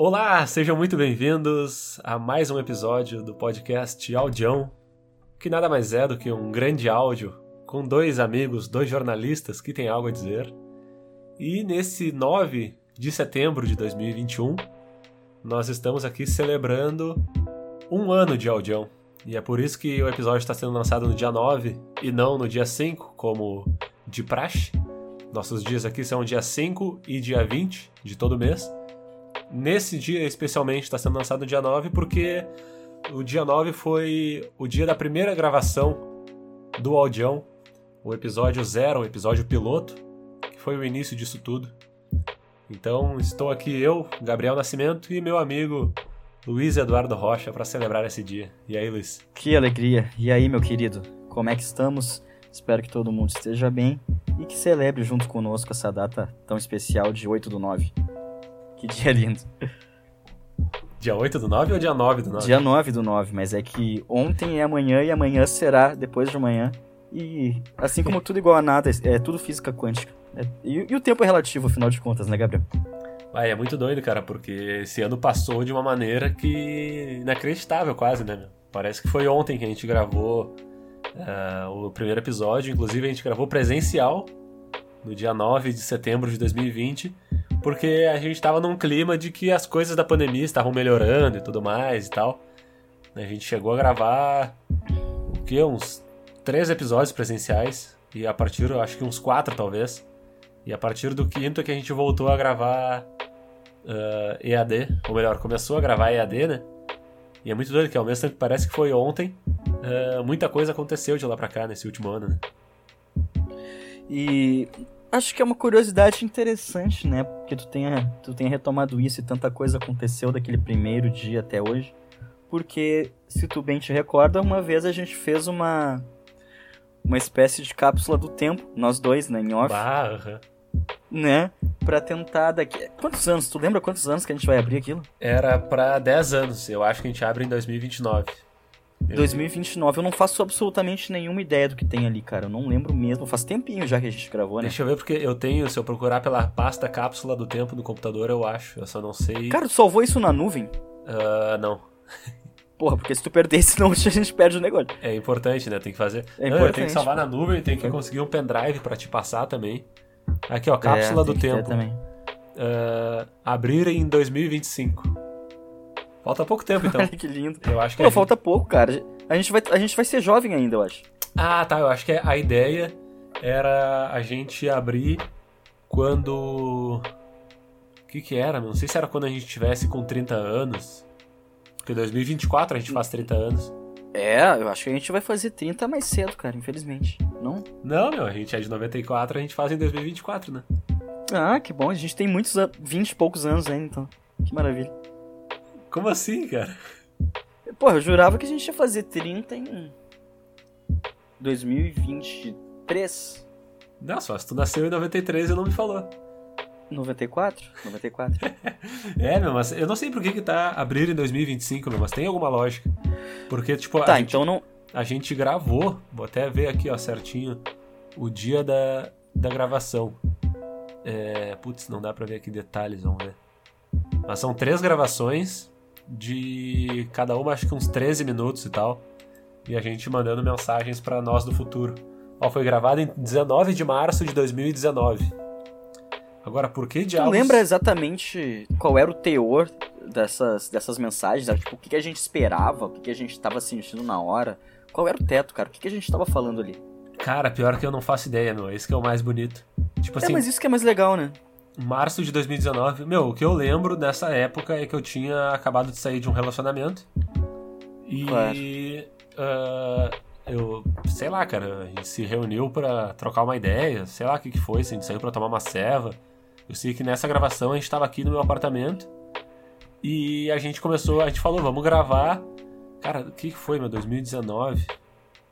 Olá, sejam muito bem-vindos a mais um episódio do podcast Audião, que nada mais é do que um grande áudio com dois amigos, dois jornalistas que têm algo a dizer. E nesse 9 de setembro de 2021, nós estamos aqui celebrando um ano de Audião. E é por isso que o episódio está sendo lançado no dia 9 e não no dia 5, como de praxe. Nossos dias aqui são dia 5 e dia 20 de todo mês. Nesse dia, especialmente, está sendo lançado dia 9 porque o dia 9 foi o dia da primeira gravação do Audião, o episódio zero, o episódio piloto, que foi o início disso tudo. Então, estou aqui eu, Gabriel Nascimento, e meu amigo Luiz Eduardo Rocha para celebrar esse dia. E aí, Luiz? Que alegria! E aí, meu querido? Como é que estamos? Espero que todo mundo esteja bem e que celebre junto conosco essa data tão especial de 8 do 9. Que dia lindo. Dia 8 do 9 ou dia 9 do 9? Dia 9 do 9, mas é que ontem é amanhã e amanhã será depois de amanhã. E assim como tudo igual a nada, é tudo física quântica. É, e, e, o tempo é relativo, afinal de contas, né, Gabriel? Ah, é muito doido, cara, porque esse ano passou de uma maneira que. inacreditável, quase, né? Parece que foi ontem que a gente gravou uh, o primeiro episódio. Inclusive, a gente gravou presencial no dia 9 de setembro de 2020 porque a gente estava num clima de que as coisas da pandemia estavam melhorando e tudo mais e tal. A gente chegou a gravar o que uns três episódios presenciais e a partir, acho que uns quatro talvez. E a partir do quinto é que a gente voltou a gravar uh, ah, EAD, ou melhor, começou a gravar EAD, né? E é muito doido que ao mesmo tempo que parece que foi ontem, uh, muita coisa aconteceu de lá pra cá nesse último ano, né? E acho que é uma curiosidade interessante, né? Porque tu tenha, tu tenha retomado isso e tanta coisa aconteceu daquele primeiro dia até hoje. Porque, se tu bem te recorda, uma vez a gente fez uma uma espécie de cápsula do tempo, nós dois, né, em off. Barra. Né? Pra tentar daqui. Quantos anos? Tu lembra quantos anos que a gente vai abrir aquilo? Era pra 10 anos. Eu acho que a gente abre em 2029. 2029. Eu não faço absolutamente nenhuma ideia do que tem ali, cara. Eu não lembro mesmo. Faz tempinho já que a gente gravou, né? Deixa eu ver, porque eu tenho, se eu procurar pela pasta cápsula do tempo no computador, eu acho. Eu só não sei. Cara, tu salvou isso na nuvem? Uh, não. Porra, porque se tu perder, senão a gente perde o negócio. É importante, né? Tem que fazer. É não, tem que salvar na nuvem, tem que é. conseguir um pendrive para te passar também. Aqui, ó, cápsula é, do tempo. Também. Uh, abrir em 2025. Falta pouco tempo, então. que lindo. Eu acho que Pô, gente... falta pouco, cara. A gente, vai, a gente vai ser jovem ainda, eu acho. Ah, tá. Eu acho que a ideia era a gente abrir quando. O que que era? Não sei se era quando a gente tivesse com 30 anos. Porque 2024 a gente faz 30 anos. É, eu acho que a gente vai fazer 30 mais cedo, cara, infelizmente. Não? Não, meu, a gente é de 94, a gente faz em 2024, né? Ah, que bom. A gente tem muitos, 20 e poucos anos ainda, então. Que maravilha. Como assim, cara? Porra, eu jurava que a gente ia fazer 30 em 2023. Nossa, se tu nasceu em 93 e não me falou. 94? 94. é, meu, mas eu não sei por que que tá abrindo em 2025, meu, mas tem alguma lógica. Porque, tipo, tá, a, então gente, não... a gente gravou, vou até ver aqui, ó, certinho, o dia da, da gravação. É, putz, não dá pra ver aqui detalhes, vamos ver. Mas são três gravações de cada uma acho que uns 13 minutos e tal. E a gente mandando mensagens para nós do futuro. Ó, foi gravado em 19 de março de 2019. Agora, por que diabos... Tu lembra exatamente qual era o teor dessas, dessas mensagens? Tipo, o que, a gente esperava? O que, a gente estava sentindo na hora? Qual era o teto, cara? O que, a gente estava falando ali? Cara, pior que eu não faço ideia, meu. Esse que é o mais bonito. Tipo é, assim... mas isso que é mais legal, né? Março de 2019. Meu, o que eu lembro dessa época é que eu tinha acabado de sair de um relacionamento. E. Claro. Uh, eu. Sei lá, cara. A gente se reuniu para trocar uma ideia. Sei lá o que, que foi. Se a gente saiu pra tomar uma ceva. Eu sei que nessa gravação a gente tava aqui no meu apartamento. E a gente começou. A gente falou, vamos gravar. Cara, o que, que foi, meu? 2019?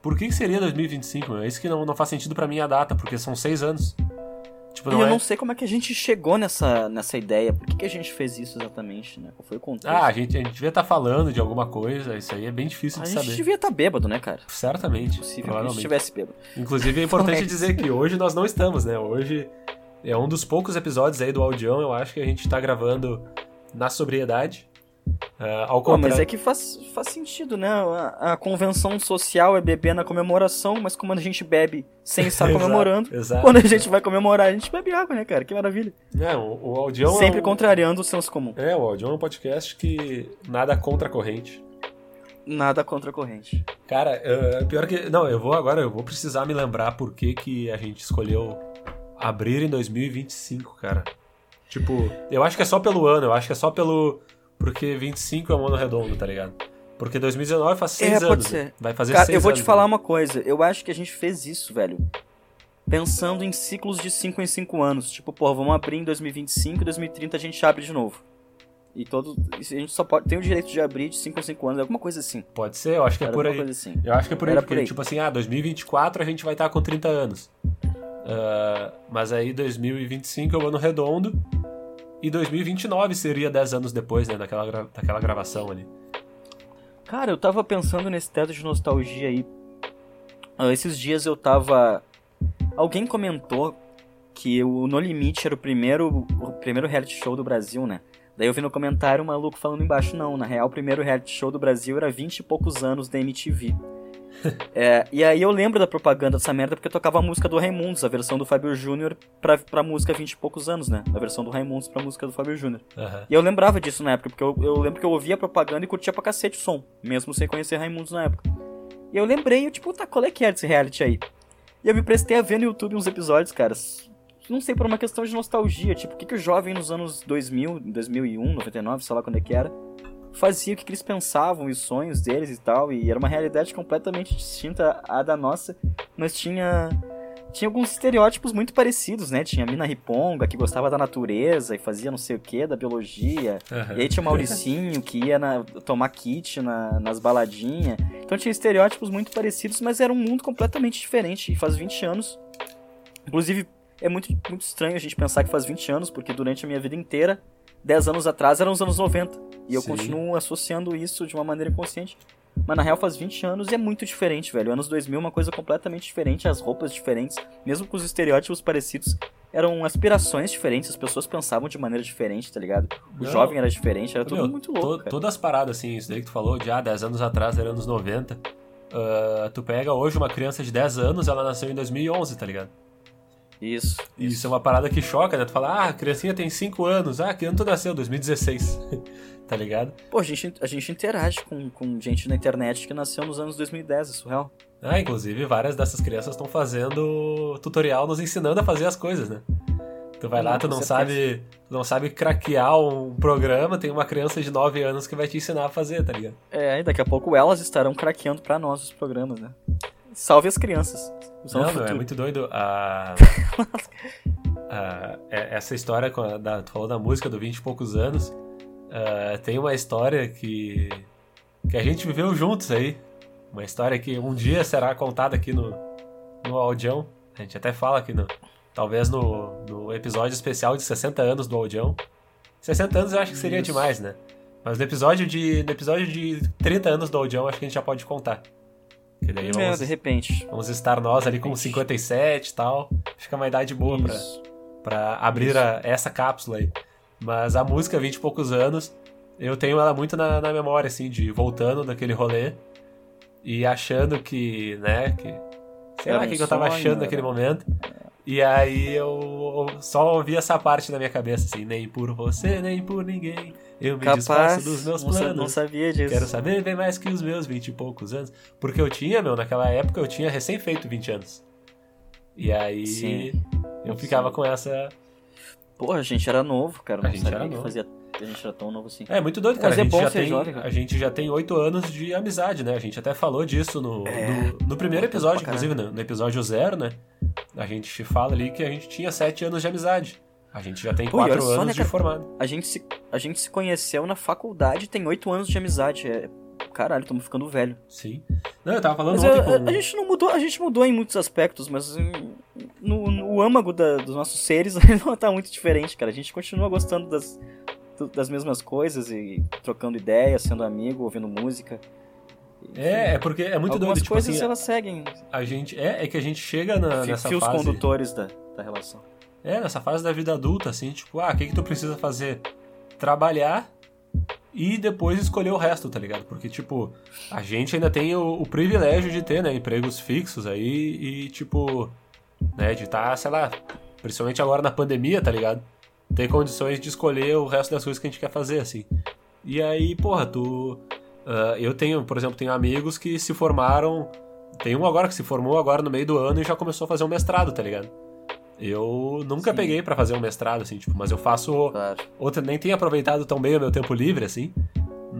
Por que, que seria 2025, meu? É isso que não, não faz sentido para mim a data, porque são seis anos. Tipo, e eu é... não sei como é que a gente chegou nessa, nessa ideia. Por que, que a gente fez isso exatamente, né? Qual foi o contexto? Ah, a gente, a gente devia estar tá falando de alguma coisa. Isso aí é bem difícil de saber. A gente devia estar tá bêbado, né, cara? Certamente. Possível que a gente estivesse bêbado. Inclusive, é importante dizer que hoje nós não estamos, né? Hoje é um dos poucos episódios aí do Audião, eu acho que a gente está gravando na sobriedade. Uh, ao Pô, mas é que faz, faz sentido, né? A, a, convenção social é beber na comemoração, mas como a gente bebe sem estar comemorando, exato, quando a gente vai comemorar, a gente bebe água, né, cara? Que maravilha. É, o, o Audião Sempre é um... contrariando o senso comum. É, o Audião é um podcast que nada contra a corrente. Nada contra a corrente. Cara, uh, pior que. Não, eu vou agora, eu vou precisar me lembrar por que, que a gente escolheu abrir em 2025, cara. Tipo, eu acho que é só pelo ano, eu acho que é só pelo porque 25 é um ano redondo, tá ligado? Porque 2019 faz 6 é, anos. Pode ser. Vai fazer Cara, 6 eu vou te falar né? uma coisa. Eu acho que a gente fez isso, velho. Pensando em ciclos de 5 em 5 anos. Tipo, pô, vamos abrir em 2025 e 2030 a gente abre de novo. E todo. A gente só pode. Tem o direito de abrir de 5 em 5 anos, alguma coisa assim. Pode ser, eu acho que é Era por alguma aí. coisa assim. Eu acho que é por aí, Era porque, por aí. tipo assim, ah, 2024 a gente vai estar com 30 anos. Ah, mas aí 2025 é o ano redondo. E 2029 seria 10 anos depois, né, daquela, gra- daquela gravação ali. Cara, eu tava pensando nesse teto de nostalgia aí. Ah, Esses dias eu tava. Alguém comentou que o No Limite era o primeiro, o primeiro reality show do Brasil, né? Daí eu vi no comentário um maluco falando embaixo, não, na real o primeiro reality show do Brasil era 20 e poucos anos da MTV. É, e aí eu lembro da propaganda dessa merda porque tocava a música do Raimundos, a versão do Fábio Júnior pra, pra música 20 e poucos anos, né? A versão do Raimundos pra música do Fábio Júnior. Aham. E eu lembrava disso na época, porque eu, eu lembro que eu ouvia a propaganda e curtia pra cacete o som, mesmo sem conhecer Raimundos na época. E eu lembrei, eu tipo, tá, qual é que é desse reality aí? E eu me prestei a ver no YouTube uns episódios, cara. Não sei, por uma questão de nostalgia, tipo, o que, que o jovem nos anos 2000, 2001, 99, sei lá quando é que era, fazia, o que, que eles pensavam, os sonhos deles e tal, e era uma realidade completamente distinta à da nossa, mas tinha tinha alguns estereótipos muito parecidos, né? Tinha a mina riponga, que gostava da natureza e fazia não sei o que, da biologia. Aham. E aí tinha o Mauricinho, que ia na- tomar kit na- nas baladinhas. Então tinha estereótipos muito parecidos, mas era um mundo completamente diferente. E faz 20 anos. Inclusive, é muito, muito estranho a gente pensar que faz 20 anos, porque durante a minha vida inteira, 10 anos atrás eram os anos 90. E eu Sim. continuo associando isso de uma maneira inconsciente. Mas na real faz 20 anos e é muito diferente, velho. Anos 2000 é uma coisa completamente diferente, as roupas diferentes, mesmo com os estereótipos parecidos, eram aspirações diferentes, as pessoas pensavam de maneira diferente, tá ligado? O Não. jovem era diferente, era tudo Meu, muito louco, to-. Todas as paradas, assim, isso daí que tu falou, de ah, 10 anos atrás era anos 90. ah, tu pega hoje uma criança de 10 anos, ela nasceu em 2011, tá ligado? Isso. Isso é uma parada que choca, né? Tu fala, ah, a criancinha tem 5 anos, ah, que ano tu nasceu? 2016. tá ligado? Pô, a gente, a gente interage com, com gente na internet que nasceu nos anos 2010, é surreal. Ah, inclusive várias dessas crianças estão fazendo tutorial nos ensinando a fazer as coisas, né? Tu vai Hum, lá, tu não sabe, tu não sabe craquear um programa, tem uma criança de 9 anos que vai te ensinar a fazer, tá ligado? É, e daqui a pouco elas estarão craqueando pra nós os programas, né? Salve as crianças. São Não, meu, é muito doido. A... a- é- essa história, da, tu falou da música do 20 e poucos anos, ah, tem uma história que, que a gente viveu juntos aí. Uma história que um dia será contada aqui no, no Audião. A gente até fala aqui no. Talvez no, no episódio especial de 60 anos do Audião. 60 anos eu acho que seria Isso. demais, né? Mas no episódio de. No episódio de 30 anos do Audião, acho que a gente já pode contar. Que daí É, vamos, de repente. Vamos estar nós ali com Repente. 57 e tal. Fica uma idade boa pra, Isso. pra abrir a- essa cápsula aí. Mas a música, 20 e poucos anos, eu tenho ela muito na, na memória, assim, de voltando daquele rolê e achando que, né, que. Sei Era lá o um que, eu tava achando naquele era- momento. E aí eu só ouvi essa parte na minha cabeça, assim, nem por você, nem por ninguém. Eu me Capaz, desfaço dos meus planos. não sabia disso. Quero saber bem mais que os meus 20 e poucos anos. Porque eu tinha, meu, naquela época eu tinha recém feito 20 anos. E aí Sim. eu ficava com essa. Pô, a gente era novo, cara. A Não gente sabia era que novo. fazia. A gente era tão novo assim. É muito doido, Mas cara. é a, gente bom já ser tem, jovem, cara. a gente já tem 8 anos de amizade, né? A gente até falou disso no, É. no, no primeiro episódio, inclusive, no, no episódio zero, né? A gente fala ali que a gente tinha 7 anos de amizade. A gente já tem Pô, 4 olha só, anos né, de formado. A gente se, a gente se conheceu na faculdade, tem oito anos de amizade. É... Caralho, estamos ficando velho. Sim. Não, eu tava falando Mas ontem eu- com. a gente não mudou, a gente mudou em muitos aspectos, mas no, no âmago da- dos nossos seres não tá muito diferente, cara. A gente continua gostando das, das mesmas coisas e trocando ideias, sendo amigo, ouvindo música. É, é porque é muito Algumas doido, tipo coisas assim, elas seguem a gente. É, é que a gente chega na, fi- nessa fios fase. condutores da, da relação. É, nessa fase da vida adulta, assim, tipo, ah, o que que tu precisa fazer? trabalhar e depois escolher o resto, tá ligado? Porque, tipo, a gente ainda tem o, o privilégio de ter, né, empregos fixos aí e, tipo, né, de estar, tá, sei lá, principalmente agora na pandemia, tá ligado? Ter condições de escolher o resto das coisas que a gente quer fazer, assim. E aí, porra, tu. Uh, eu tenho, por exemplo, tenho amigos que se formaram. Tem um agora que se formou agora no meio do ano e já começou a fazer um mestrado, tá ligado? Eu nunca Sim. peguei para fazer um mestrado, assim, tipo, mas eu faço. Claro. Outra, nem tenho aproveitado tão bem o meu tempo livre, assim.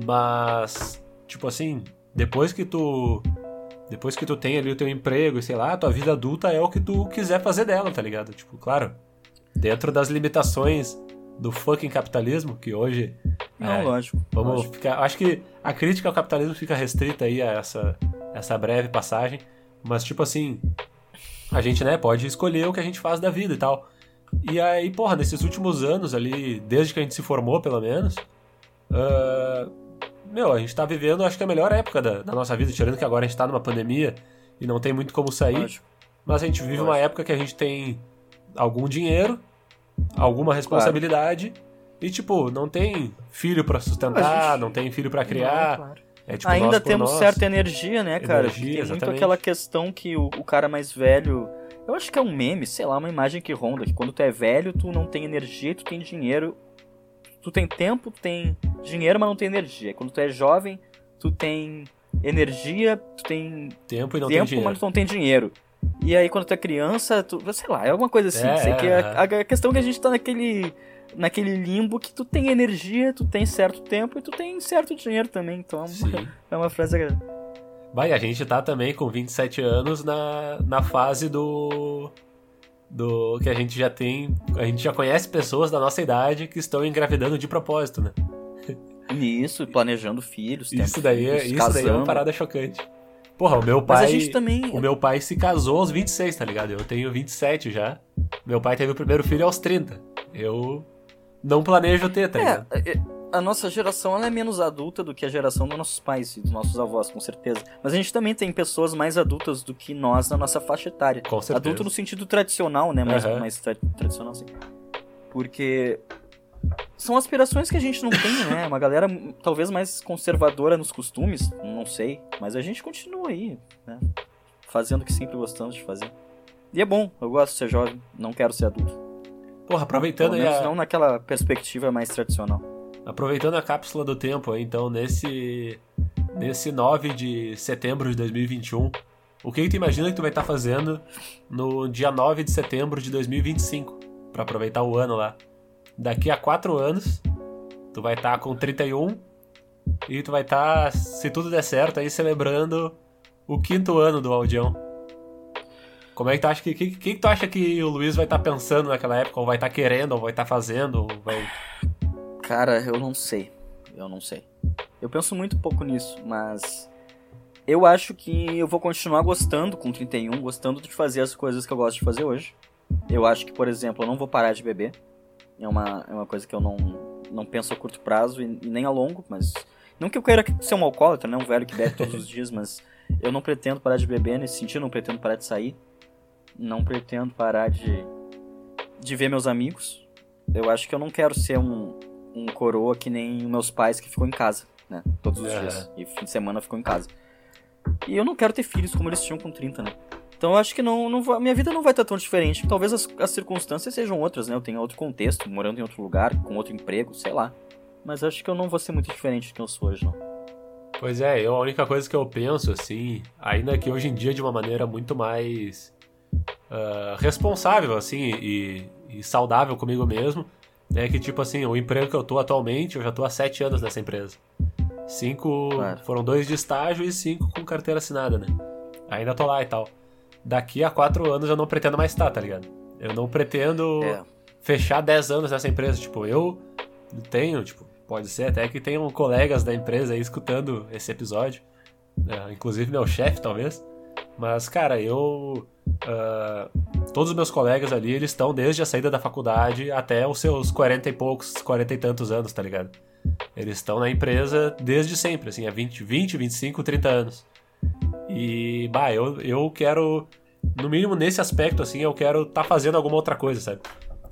Mas, tipo assim, depois que tu. Depois que tu tem ali o teu emprego e sei lá, a tua vida adulta é o que tu quiser fazer dela, tá ligado? Tipo, claro, dentro das limitações do fucking capitalismo, que hoje. Não, é, lógico. Vamos lógico. ficar. Acho que a crítica ao capitalismo fica restrita aí a essa, essa breve passagem. Mas, tipo assim, a gente, né, pode escolher o que a gente faz da vida e tal. E aí, porra, nesses últimos anos ali, desde que a gente se formou, pelo menos, uh, meu, a gente tá vivendo, acho que a melhor época da, da, nossa vida, tirando que agora a gente tá numa pandemia e não tem muito como sair. Lógico. Mas a gente vive Lógico. uma época que a gente tem algum dinheiro, alguma responsabilidade claro. e, tipo, não tem filho para sustentar, gente... não tem filho para criar. Não, claro. É, tipo, Ainda temos nós. certa energia, né, cara? Energia, Tem muito aquela questão que o, o, cara mais velho. Eu acho que é um meme, sei lá, uma imagem que ronda. Que quando tu é velho, tu não tem energia, tu tem dinheiro. Tu tem tempo, tu tem dinheiro, mas não tem energia. Quando tu é jovem, tu tem energia, tu tem tempo e não tempo, tem dinheiro. mas tu não tem dinheiro. E aí quando tu é criança, tu, sei lá, é alguma coisa assim. É, sei que é, a, a, questão é que a gente tá naquele naquele limbo que tu tem energia, tu tem certo tempo e tu tem certo dinheiro também. Então é uma frase Vai, a gente tá também com 27 anos na, na fase do. Do que a gente já tem. A gente já conhece pessoas da nossa idade que estão engravidando de propósito, né? Isso, planejando filhos. Isso daí, é, isso daí é uma parada chocante. Porra, o meu pai. Também... O meu pai se casou aos 26, tá ligado? Eu tenho 27 já. Meu pai teve o primeiro filho aos 30. Eu não planejo ter, tá ligado? É, é, a nossa geração ela é menos adulta do que a geração dos nossos pais e dos nossos avós, com certeza. Mas a gente também tem pessoas mais adultas do que nós na nossa faixa etária. Com certeza. Adulto no sentido tradicional, né? Mais, uhum. mais tra tradicional, assim. Porque são aspirações que a gente não tem, né? Uma galera talvez mais conservadora nos costumes, não sei. Mas a gente continua aí, né? Fazendo o que sempre gostamos de fazer. E é bom, eu gosto de ser jovem, não quero ser adulto. Porra, aproveitando aí. A... Não naquela perspectiva mais tradicional. Aproveitando a cápsula do tempo, então, nesse. Nesse 9 de setembro de 2021, o que, que tu imagina que tu vai estar tá fazendo no dia 9 de setembro de 2025? para aproveitar o ano lá. Daqui a 4 anos, tu vai estar tá com 31 e tu vai estar, tá, se tudo der certo, aí celebrando o quinto ano do Aldião. Como é que tu acha que. O que, que, tu acha que o Luiz vai estar tá pensando naquela época? Ou vai estar tá querendo, ou vai estar tá fazendo, ou vai. Cara, eu não sei. Eu não sei. Eu penso muito pouco nisso, mas. Eu acho que eu vou continuar gostando com 31, gostando de fazer as coisas que eu gosto de fazer hoje. Eu acho que, por exemplo, eu não vou parar de beber. É uma, é uma coisa que eu não, não penso a curto prazo e, e nem a longo, mas. Não que eu queira ser um alcoólatra, né? Um velho que bebe todos os dias, mas eu não pretendo parar de beber nesse sentido, não pretendo parar de sair não pretendo parar de, de ver meus amigos. Eu acho que eu não quero ser um, um coroa que nem meus pais que ficam em casa, né? Todos os é. dias. E fim de semana ficam em casa. E eu não quero ter filhos como eles tinham com 30, né? Então eu acho que não, não minha vida não vai estar tão diferente. Talvez as, as circunstâncias sejam outras, né? Eu tenho outro contexto, morando em outro lugar, com outro emprego, sei lá. Mas acho que eu não vou ser muito diferente do que eu sou hoje, não. Pois é, eu, a única coisa que eu penso, assim, ainda que hoje em dia de uma maneira muito mais uh, responsável, assim, e, e, saudável comigo mesmo, é que, tipo assim, o emprego que eu tô atualmente, eu já tô há sete anos nessa empresa. Cinco. Claro. Foram dois de estágio e cinco com carteira assinada, né? Ainda tô lá e tal. Daqui a quatro anos eu não pretendo mais estar, tá ligado? Eu não pretendo é. fechar dez anos nessa empresa. Tipo, eu tenho, tipo, pode ser até que tenham colegas da empresa aí escutando esse episódio. Uh, inclusive meu chefe, talvez. Mas, cara, eu. Uh, todos os meus colegas ali, eles estão desde a saída da faculdade até os seus 40 e poucos, 40 e tantos anos, tá ligado? Eles estão na empresa desde sempre, assim, há 20, 20, 25, 30 anos. E, bah, eu, eu quero, no mínimo nesse aspecto, assim, eu quero estar tá fazendo alguma outra coisa, sabe?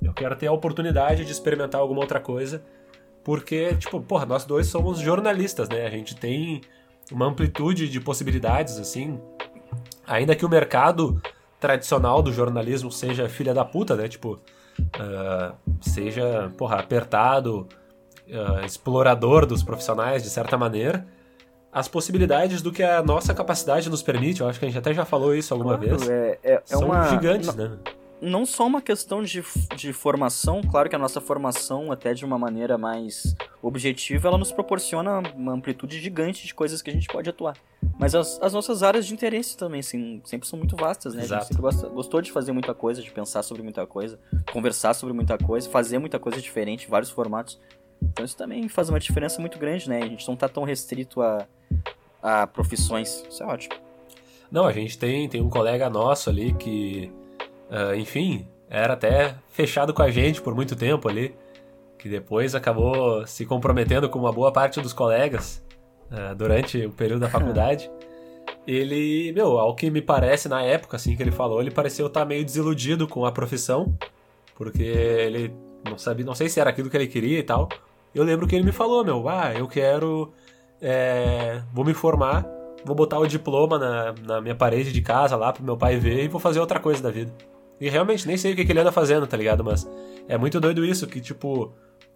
Eu quero ter a oportunidade de experimentar alguma outra coisa, porque, tipo, porra, nós dois somos jornalistas, né? A gente tem uma amplitude de possibilidades, assim. Ainda que o mercado tradicional do jornalismo seja filha da puta, né? Tipo, uh, seja, porra, apertado, uh, explorador dos profissionais, de certa maneira. As possibilidades do que a nossa capacidade nos permite, eu acho que a gente até já falou isso alguma Claro, vez, é, é, é são uma, gigantes, não, né? não só uma questão de, de formação, claro que a nossa formação, até de uma maneira mais objetiva, ela nos proporciona uma amplitude gigante de coisas que a gente pode atuar. Mas as, as nossas áreas de interesse também, assim, sempre são muito vastas, né? A Exato. gente sempre gosta- gostou de fazer muita coisa, de pensar sobre muita coisa, conversar sobre muita coisa, fazer muita coisa diferente, vários formatos. Então isso também faz uma diferença muito grande, né? A gente não tá tão restrito a, a profissões. Isso é ótimo. Não, a gente tem, tem um colega nosso ali que, ah, enfim, era até fechado com a gente por muito tempo ali, que depois acabou se comprometendo com uma boa parte dos colegas ah, durante o período da faculdade. Ele, meu, ao que me parece na época, assim, que ele falou, ele pareceu estar meio desiludido com a profissão, porque ele não sabia, não sei se era aquilo que ele queria e tal. Eu lembro que ele me falou, meu, ah, eu quero, é, vou me formar vou botar o diploma na, na minha parede de casa lá pro meu pai ver e vou fazer outra coisa da vida. E realmente nem sei o que, que ele anda fazendo, tá ligado? Mas é muito doido isso, que tipo.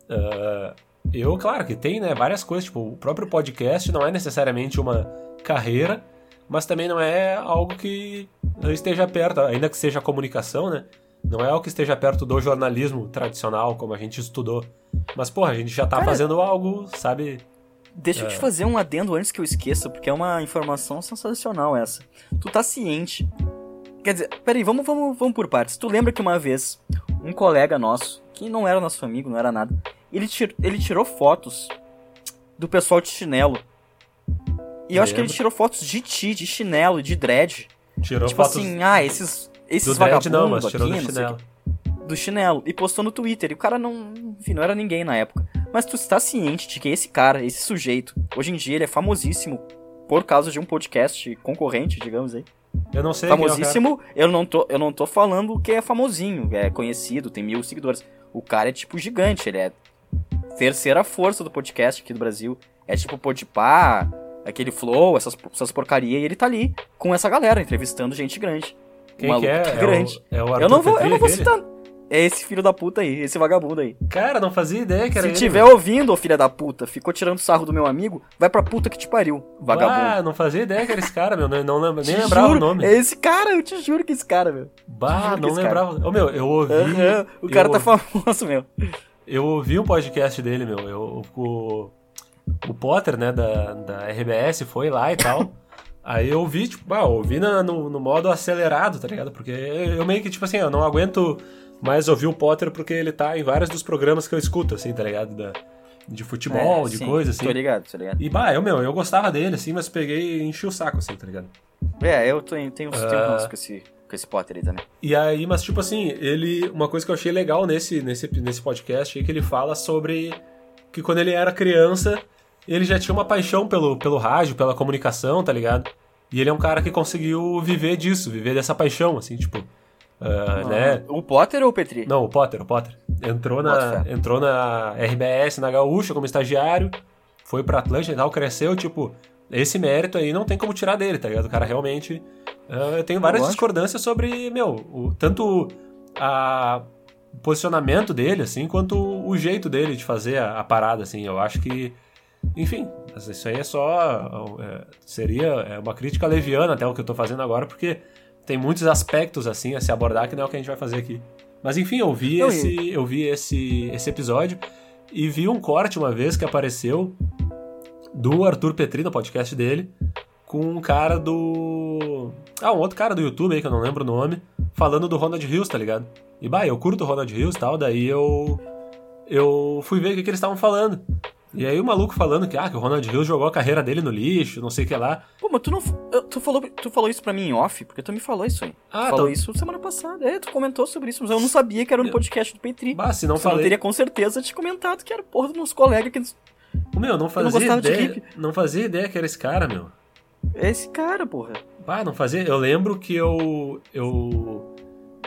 ah, eu, claro que tem, né, várias coisas, tipo, o próprio podcast não é necessariamente uma carreira, mas também não é algo que esteja perto, ainda que seja comunicação, né? Não é algo que esteja perto do jornalismo tradicional, como a gente estudou. Mas, porra, a gente já tá Cara, fazendo algo, sabe? Deixa eu te É. fazer um adendo antes que eu esqueça, porque é uma informação sensacional essa. Tu tá ciente. Quer dizer, peraí, vamos, vamos, vamos por partes. Tu lembra que uma vez um colega nosso, que não era nosso amigo, não era nada, ele, tir- ele tirou fotos do pessoal de chinelo. E eu acho que ele tirou fotos de ti, de chinelo, de dread. Tirou tipo fotos assim, ah, esses, esses do vagabundos não, mas aqui, tirou do não sei o chinelo. quê do chinelo e postou no Twitter. E o cara não. Enfim, não era ninguém na época. Mas tu está ciente de que esse cara, esse sujeito, hoje em dia ele é famosíssimo por causa de um podcast concorrente, digamos aí. Eu não sei é famosíssimo, eu não, tô, eu não tô falando que é famosinho, é conhecido, tem mil seguidores. O cara é tipo gigante, ele é terceira força do podcast aqui do Brasil. É tipo Podpah, aquele Flow, essas, essas porcaria, e ele tá ali com essa galera, entrevistando gente grande. Quem maluco que é? grande. É o, é o Arthur Eu não vou, eu Petri, não vou aquele? citar. É esse filho da puta aí, esse vagabundo aí. Cara, não fazia ideia que era Se ele. tiver meu. ouvindo, ô filha da puta, ficou tirando sarro do meu amigo, vai pra puta que te pariu, vagabundo. Ah, não fazia ideia que era esse cara, meu. Não, não lembra- nem Te lembrava juro, o nome. É esse cara, eu te juro que é esse cara, meu. Bah, não esse lembrava. Ô, meu, eu ouvi. O cara eu, tá famoso, meu. Eu ouvi um podcast dele, meu. Eu, o, o Potter, né, da, da RBS, foi lá e tal. Aí eu ouvi, tipo, bah, eu ouvi na- no, no modo acelerado, tá ligado? Porque eu meio que, tipo assim, eu não aguento mais ouvir o Potter porque ele tá em vários dos programas que eu escuto, assim, tá ligado? Da, de futebol, É, de sim, coisa, assim. Tô ligado, tô ligado. E, bah, eu, meu, eu gostava dele, assim, mas peguei e enchi o saco, assim, tá ligado? É, eu tenho, tenho, tenho Ah. um ranço com esse, com esse Potter aí também. E aí, mas tipo assim, ele. Uma coisa que eu achei legal nesse, nesse, nesse podcast é que ele fala sobre que quando ele era criança, ele já tinha uma paixão pelo, pelo rádio, pela comunicação, tá ligado? E ele é um cara que conseguiu viver disso, viver dessa paixão, assim, tipo. ah, né? O Potter ou o Petri? Não, o Potter, o Potter. Entrou na, entrou na RBS, na Gaúcha, como estagiário, foi pra Atlântica e tal, cresceu, tipo, esse mérito aí não tem como tirar dele, tá ligado? O cara realmente. ah, eu tenho várias Lógico. discordâncias sobre, meu, o, tanto a, o posicionamento dele, assim, quanto o jeito dele de fazer a, a parada, assim. Eu acho que. Enfim, isso aí é só. é, seria é uma crítica leviana até o que eu tô fazendo agora, porque tem muitos aspectos assim a se abordar que não é o que a gente vai fazer aqui. Mas enfim, eu vi Não, e- esse, eu vi esse, esse episódio e vi um corte uma vez que apareceu do Arthur Petri no podcast dele com um cara do. Ah, um outro cara do YouTube aí que eu não lembro o nome, falando do Ronald Hills, tá ligado? E bah, eu curto o Ronald Hills e tal, daí eu. Eu fui ver o que, que eles estavam falando. E aí o maluco falando que, ah, que o Ronald Hills jogou a carreira dele no lixo, não sei o que lá. Pô, mas tu não. Tu falou, tu falou isso pra mim em off? Porque tu me falou isso aí. Ah, tu falou então- isso semana passada. É, tu comentou sobre isso, mas eu não sabia que era no podcast do Petri. Bah, se não Senão eu falei. teria com certeza te comentado que era porra dos meus colegas que. O meu, não fazia de ideia. Não fazia ideia que era esse cara, meu. É esse cara, porra. Bah, não fazia. Eu lembro que eu. Eu.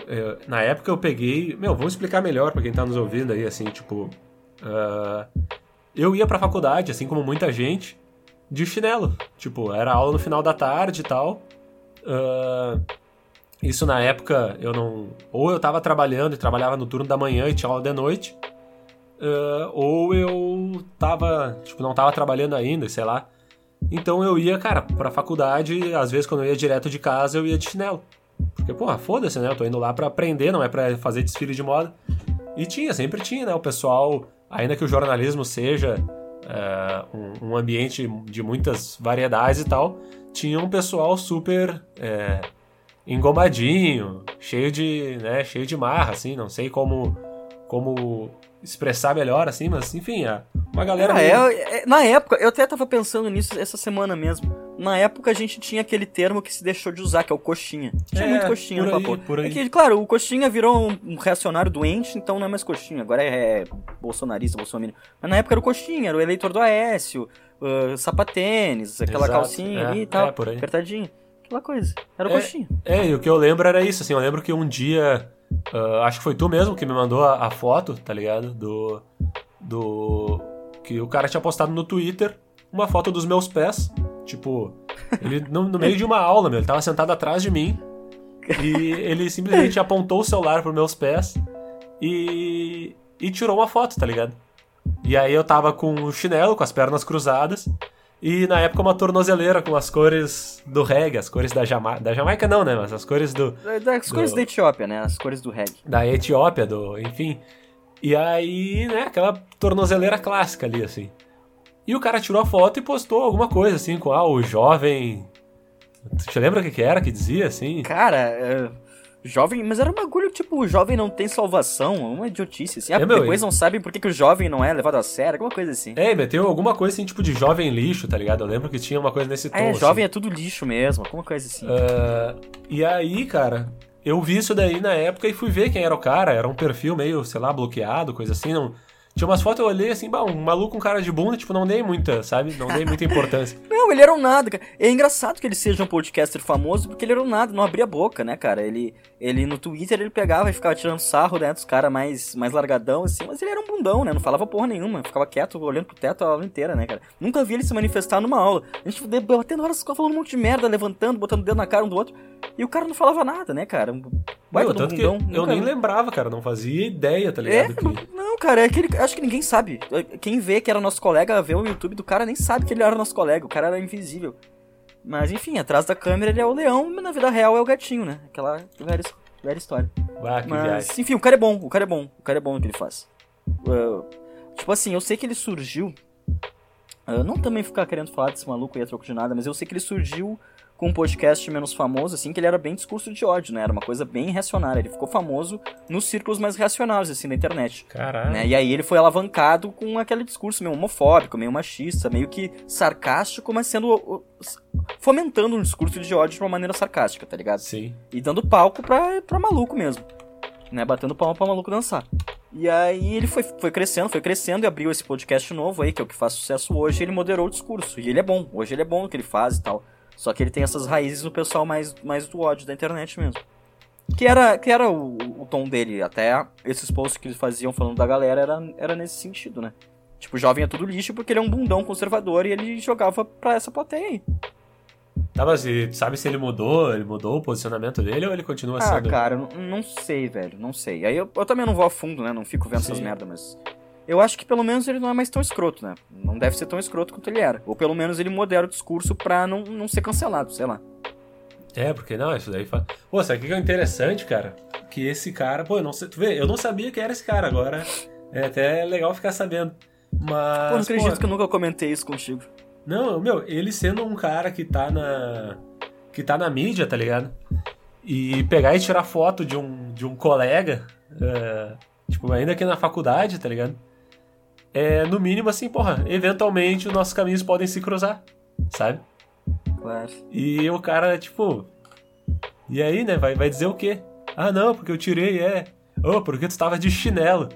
eu- na época eu peguei. Meu, vamos explicar melhor pra quem tá nos ouvindo aí, assim, tipo. ah, eu ia pra faculdade, assim como muita gente, de chinelo. Tipo, era aula no final da tarde e tal. Uh, isso na época eu não. Ou eu tava trabalhando e trabalhava no turno da manhã e tinha aula de noite. Uh, ou eu tava. Tipo, não tava trabalhando ainda, sei lá. Então eu ia, cara, pra faculdade, às vezes quando eu ia direto de casa, eu ia de chinelo. Porque, porra, foda-se, né? Eu tô indo lá pra aprender, não é pra fazer desfile de moda. E tinha, sempre tinha, né? O pessoal, ainda que o jornalismo seja é, um, um, ambiente de muitas variedades e tal, tinha um pessoal super é, engomadinho, cheio de, né, cheio de marra, assim, não sei como, como expressar melhor, assim, mas enfim, é uma galera. É, meio... é, na época, eu até tava pensando nisso essa semana mesmo. Na época a gente tinha aquele termo que se deixou de usar, que é o coxinha. Tinha é, muito coxinha no papo. Por aí. É que, claro, o coxinha virou um, reacionário doente, então não é mais coxinha. Agora é, é bolsonarista, bolsonarista. Mas na época era o coxinha, era o eleitor do Aécio, uh, sapatênis, aquela Exato, calcinha é, ali e tal, é, apertadinha. Aquela coisa. Era o coxinha. É, e o que eu lembro era isso, assim, eu lembro que um dia Uh, acho que foi tu mesmo que me mandou a, a, foto, tá ligado? Do. Do. Que o cara tinha postado no Twitter uma foto dos meus pés. Tipo, ele no, no meio de uma aula, meu. Ele tava sentado atrás de mim. E ele simplesmente apontou o celular pros meus pés e. E tirou uma foto, tá ligado? E aí eu tava com o chinelo, com as pernas cruzadas. E na época uma tornozeleira com as cores do reggae, as cores da Jamaica. Da Jamaica não, né? Mas as cores do. As do, cores da Etiópia, né? As cores do reggae. Da Etiópia, do. Enfim. E aí, né, aquela tornozeleira clássica ali, assim. E o cara tirou a foto e postou alguma coisa, assim, com ah, o jovem. Você lembra o que, que era que dizia, assim? Cara, uh, Jovem, mas era um bagulho tipo, o jovem não tem salvação, uma idiotice assim. Ah, é, meu, depois não sabem por que, que o jovem não é levado a sério, alguma coisa assim. É, meteu alguma coisa assim, tipo de jovem lixo, tá ligado? Eu lembro que tinha uma coisa nesse tom. É, assim. jovem é tudo lixo mesmo, alguma coisa assim. Uh, e aí, cara, eu vi isso daí na época e fui ver quem era o cara. Era um perfil meio, sei lá, bloqueado, coisa assim. Não, tinha umas fotos, eu olhei assim, bah, um maluco, um cara de bunda, tipo, não dei muita, sabe? Não dei muita importância. não, ele era um nada, cara. É engraçado que ele seja um podcaster famoso, porque ele era um nada, não abria a boca, né, cara? Ele, ele no Twitter, ele pegava e ficava tirando sarro, né, dos caras mais, mais largadão, assim, mas ele era um bundão, né? Não falava porra nenhuma, ficava quieto, olhando pro teto a aula inteira, né, cara? Nunca vi ele se manifestar numa aula. A gente debatendo horas, falando um monte de merda, levantando, botando o dedo na cara um do outro, e o cara não falava nada, né, cara? Vai, Meu, tanto bundão, que eu nem lembrava, cara, não fazia ideia, tá ligado? É, que... não, não, cara, é aquele acho que ninguém sabe. Quem vê que era nosso colega, vê o YouTube do cara, nem sabe que ele era nosso colega. O cara era invisível. Mas enfim, atrás da câmera ele é o leão, mas na vida real é o gatinho, né? Aquela velha, velha história. Ah, mas, enfim, o cara é bom, o cara é bom, o cara é bom no que ele faz. Uh, tipo assim, eu sei que ele surgiu. Uh, não também ficar querendo falar desse maluco aí a troco de nada, mas eu sei que ele surgiu com um podcast menos famoso, assim, que ele era bem discurso de ódio, né? Era uma coisa bem reacionária. Ele ficou famoso nos círculos mais reacionários, assim, da internet. Caralho. Né? E aí ele foi alavancado com aquele discurso meio homofóbico, meio machista, meio que sarcástico, mas sendo. fomentando um discurso de ódio de uma maneira sarcástica, tá ligado? Sim. E dando palco pra, pra maluco mesmo. Né? Batendo palma pra maluco dançar. E aí ele foi, foi crescendo, foi crescendo e abriu esse podcast novo aí, que é o que faz sucesso hoje, ele moderou o discurso. E ele é bom, hoje ele é bom o que ele faz e tal. Só que ele tem essas raízes no pessoal mais, mais do ódio da internet mesmo. Que era, que era o, o tom dele, até esses posts que eles faziam falando da galera era, era nesse sentido, né? Tipo, jovem é tudo lixo porque ele é um bundão conservador e ele jogava pra essa plateia aí. Tá, mas sabe se ele mudou? Ele mudou o posicionamento dele ou ele continua ah, sendo. Ah, cara, não, não sei, velho, não sei. Aí eu, eu, também não vou a fundo, né? Não fico vendo Sim. essas merdas, mas eu acho que pelo menos ele não é mais tão escroto, né? Não deve ser tão escroto quanto ele era. Ou pelo menos ele modera o discurso pra não, não ser cancelado, sei lá. É, porque não, isso daí faz. Pô, sabe o que é interessante, cara? Que esse cara, pô, eu não sei. Tu vê, eu não sabia que era esse cara, agora é até legal ficar sabendo. Mas. Pô, não acredito pô, que eu nunca comentei isso contigo. Não, meu, ele sendo um cara que tá na. que tá na mídia, tá ligado? E pegar e tirar foto de um, de um colega, é, tipo, ainda aqui na faculdade, tá ligado? É, no mínimo, assim, porra, eventualmente os nossos caminhos podem se cruzar, sabe? Claro. E o cara, tipo. E aí, né? Vai, vai dizer o quê? Ah, não, porque eu tirei, é. Oh, porque tu tava de chinelo.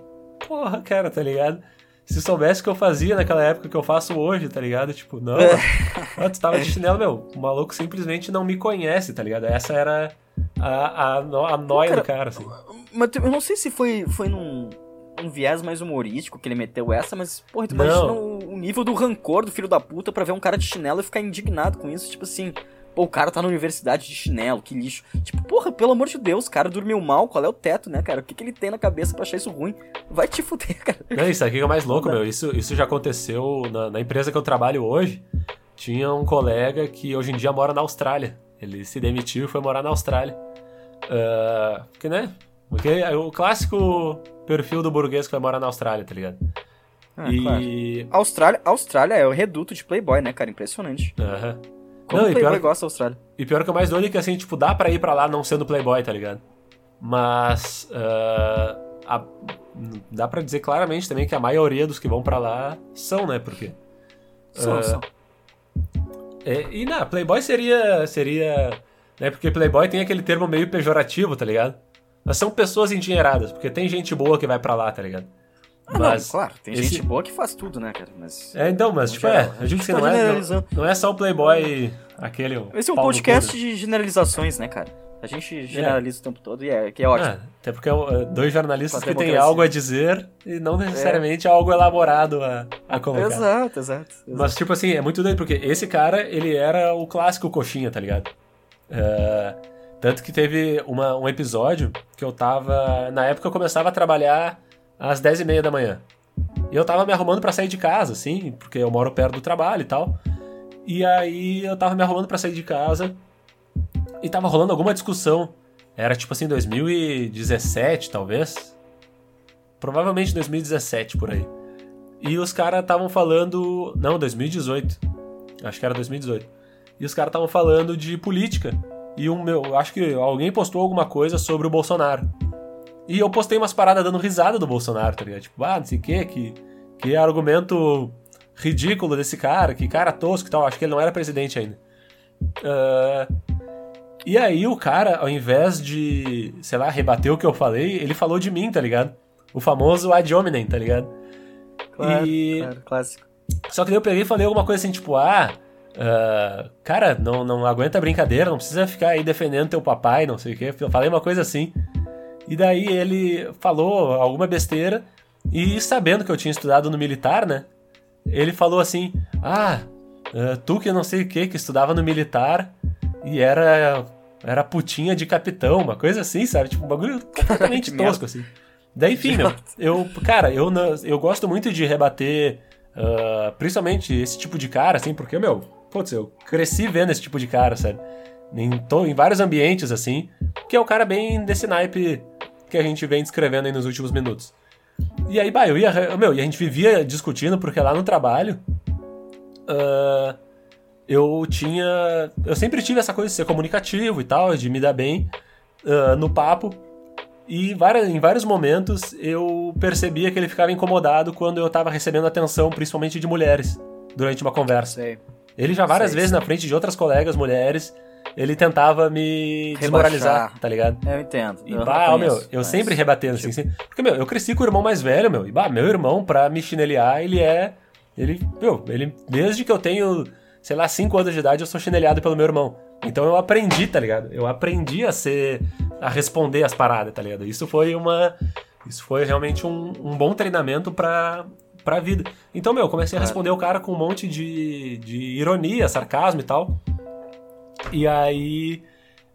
Porra, cara, tá ligado? Se soubesse o que eu fazia naquela época que eu faço hoje, tá ligado? Tipo, não, é. ah, tu tava de chinelo, meu. O maluco simplesmente não me conhece, tá ligado? Essa era a, a, a noia cara, do cara, assim. Mas eu não sei se foi, foi num um viés mais humorístico que ele meteu essa, mas, porra, tu imagina o, o, nível do rancor do filho da puta pra ver um cara de chinelo e ficar indignado com isso. Tipo assim, pô, o cara tá na universidade de chinelo, que lixo. Tipo, porra, pelo amor de Deus, o cara dormiu mal, qual é o teto, né, cara? O que, que ele tem na cabeça pra achar isso ruim? Vai te fuder, cara. Não, isso aqui é o mais louco, meu. Isso, isso já aconteceu na, na empresa que eu trabalho hoje. Tinha um colega que hoje em dia mora na Austrália. Ele se demitiu e foi morar na Austrália. Uh, porque, né? Porque é o clássico perfil do burguês que vai morar na Austrália, tá ligado? Ah, e. Claro. Austrália, Austrália é o reduto de Playboy, né, cara? Impressionante. Aham. Uhum. Como não, Playboy pior, gosta da Austrália. E pior que o mais doido é que, assim, tipo, dá pra ir pra lá não sendo Playboy, tá ligado? Mas. Uh, a, dá pra dizer claramente também que a maioria dos que vão pra lá são, né? Porque. São, uh, são. É, e na Playboy seria. seria né, porque Playboy tem aquele termo meio pejorativo, tá ligado? São pessoas endinheiradas, porque tem gente boa que vai para lá, tá ligado? Ah, mas não, claro, tem esse... gente boa que faz tudo, né, cara? Mas, é, então, mas, tipo, geral, é, eu digo que tá não é, não, não, é só o Playboy, aquele. Esse é um podcast de generalizações, né, cara? A gente é. generaliza é. o tempo todo e é, que é ótimo. É, até porque é, dois jornalistas que têm algo a dizer e não necessariamente é. algo elaborado a, a colocar. Exato, exato, exato, Mas, tipo assim, é muito doido, porque esse cara, ele era o clássico coxinha, tá ligado? Uh, tanto que teve uma, um episódio que eu tava. Na época eu começava a trabalhar às 10 e meia da manhã. E eu tava me arrumando para sair de casa, assim, porque eu moro perto do trabalho e tal. E aí eu tava me arrumando para sair de casa e tava rolando alguma discussão. Era tipo assim, 2017, talvez. Provavelmente 2017 por aí. E os caras estavam falando. Não, 2018. Acho que era 2018. E os caras estavam falando de política. E um meu, acho que alguém postou alguma coisa sobre o Bolsonaro. E eu postei umas paradas dando risada do Bolsonaro, tá ligado? Tipo, ah, não sei o que, que, que argumento ridículo desse cara, que cara tosco e tal. Acho que ele não era presidente ainda. Uh, e aí o cara, ao invés de, sei lá, rebater o que eu falei, ele falou de mim, tá ligado? O famoso ad hominem, tá ligado? Claro, e... claro, clássico. Só que daí eu peguei e falei alguma coisa assim, tipo, ah, uh, cara, não, não aguenta brincadeira, não precisa ficar aí defendendo teu papai, não sei o quê. Eu falei uma coisa assim. E daí ele falou alguma besteira, e sabendo que eu tinha estudado no militar, né? Ele falou assim, ah, uh, tu que não sei o que, que estudava no militar e era era putinha de capitão, uma coisa assim, sabe? Tipo, um bagulho completamente tosco, assim. Daí, enfim, meu, eu, cara, eu, eu gosto muito de rebater, uh, principalmente esse tipo de cara, assim, porque, meu, putz, eu cresci vendo esse tipo de cara, sabe? Em, em vários ambientes, assim, que é o cara bem desse naipe que a gente vem descrevendo aí nos últimos minutos. E aí, bah, eu ia, meu, e a gente vivia discutindo, porque lá no trabalho, uh, eu tinha. Eu sempre tive essa coisa de ser comunicativo e tal, de me dar bem uh, no papo. E várias, em vários momentos eu percebia que ele ficava incomodado quando eu estava recebendo atenção, principalmente de mulheres, durante uma conversa. Sei. Ele já várias sei, vezes sei. na frente de outras colegas mulheres, ele tentava me Rebaixar. desmoralizar, tá ligado? Eu entendo. E bah, meu, eu mas... sempre rebatendo assim, assim. Porque, meu, eu cresci com o irmão mais velho, meu. E bah, meu irmão, pra me chinelear, ele é. Ele, meu, ele. Desde que eu tenho sei lá, 5 anos de idade, eu sou chinelhado pelo meu irmão. Então eu aprendi, tá ligado? Eu aprendi a ser. a responder as paradas, tá ligado? Isso foi uma. Isso foi realmente um, um bom treinamento pra, pra vida. Então, meu, eu comecei a responder o cara com um monte de, de ironia, sarcasmo e tal. E aí,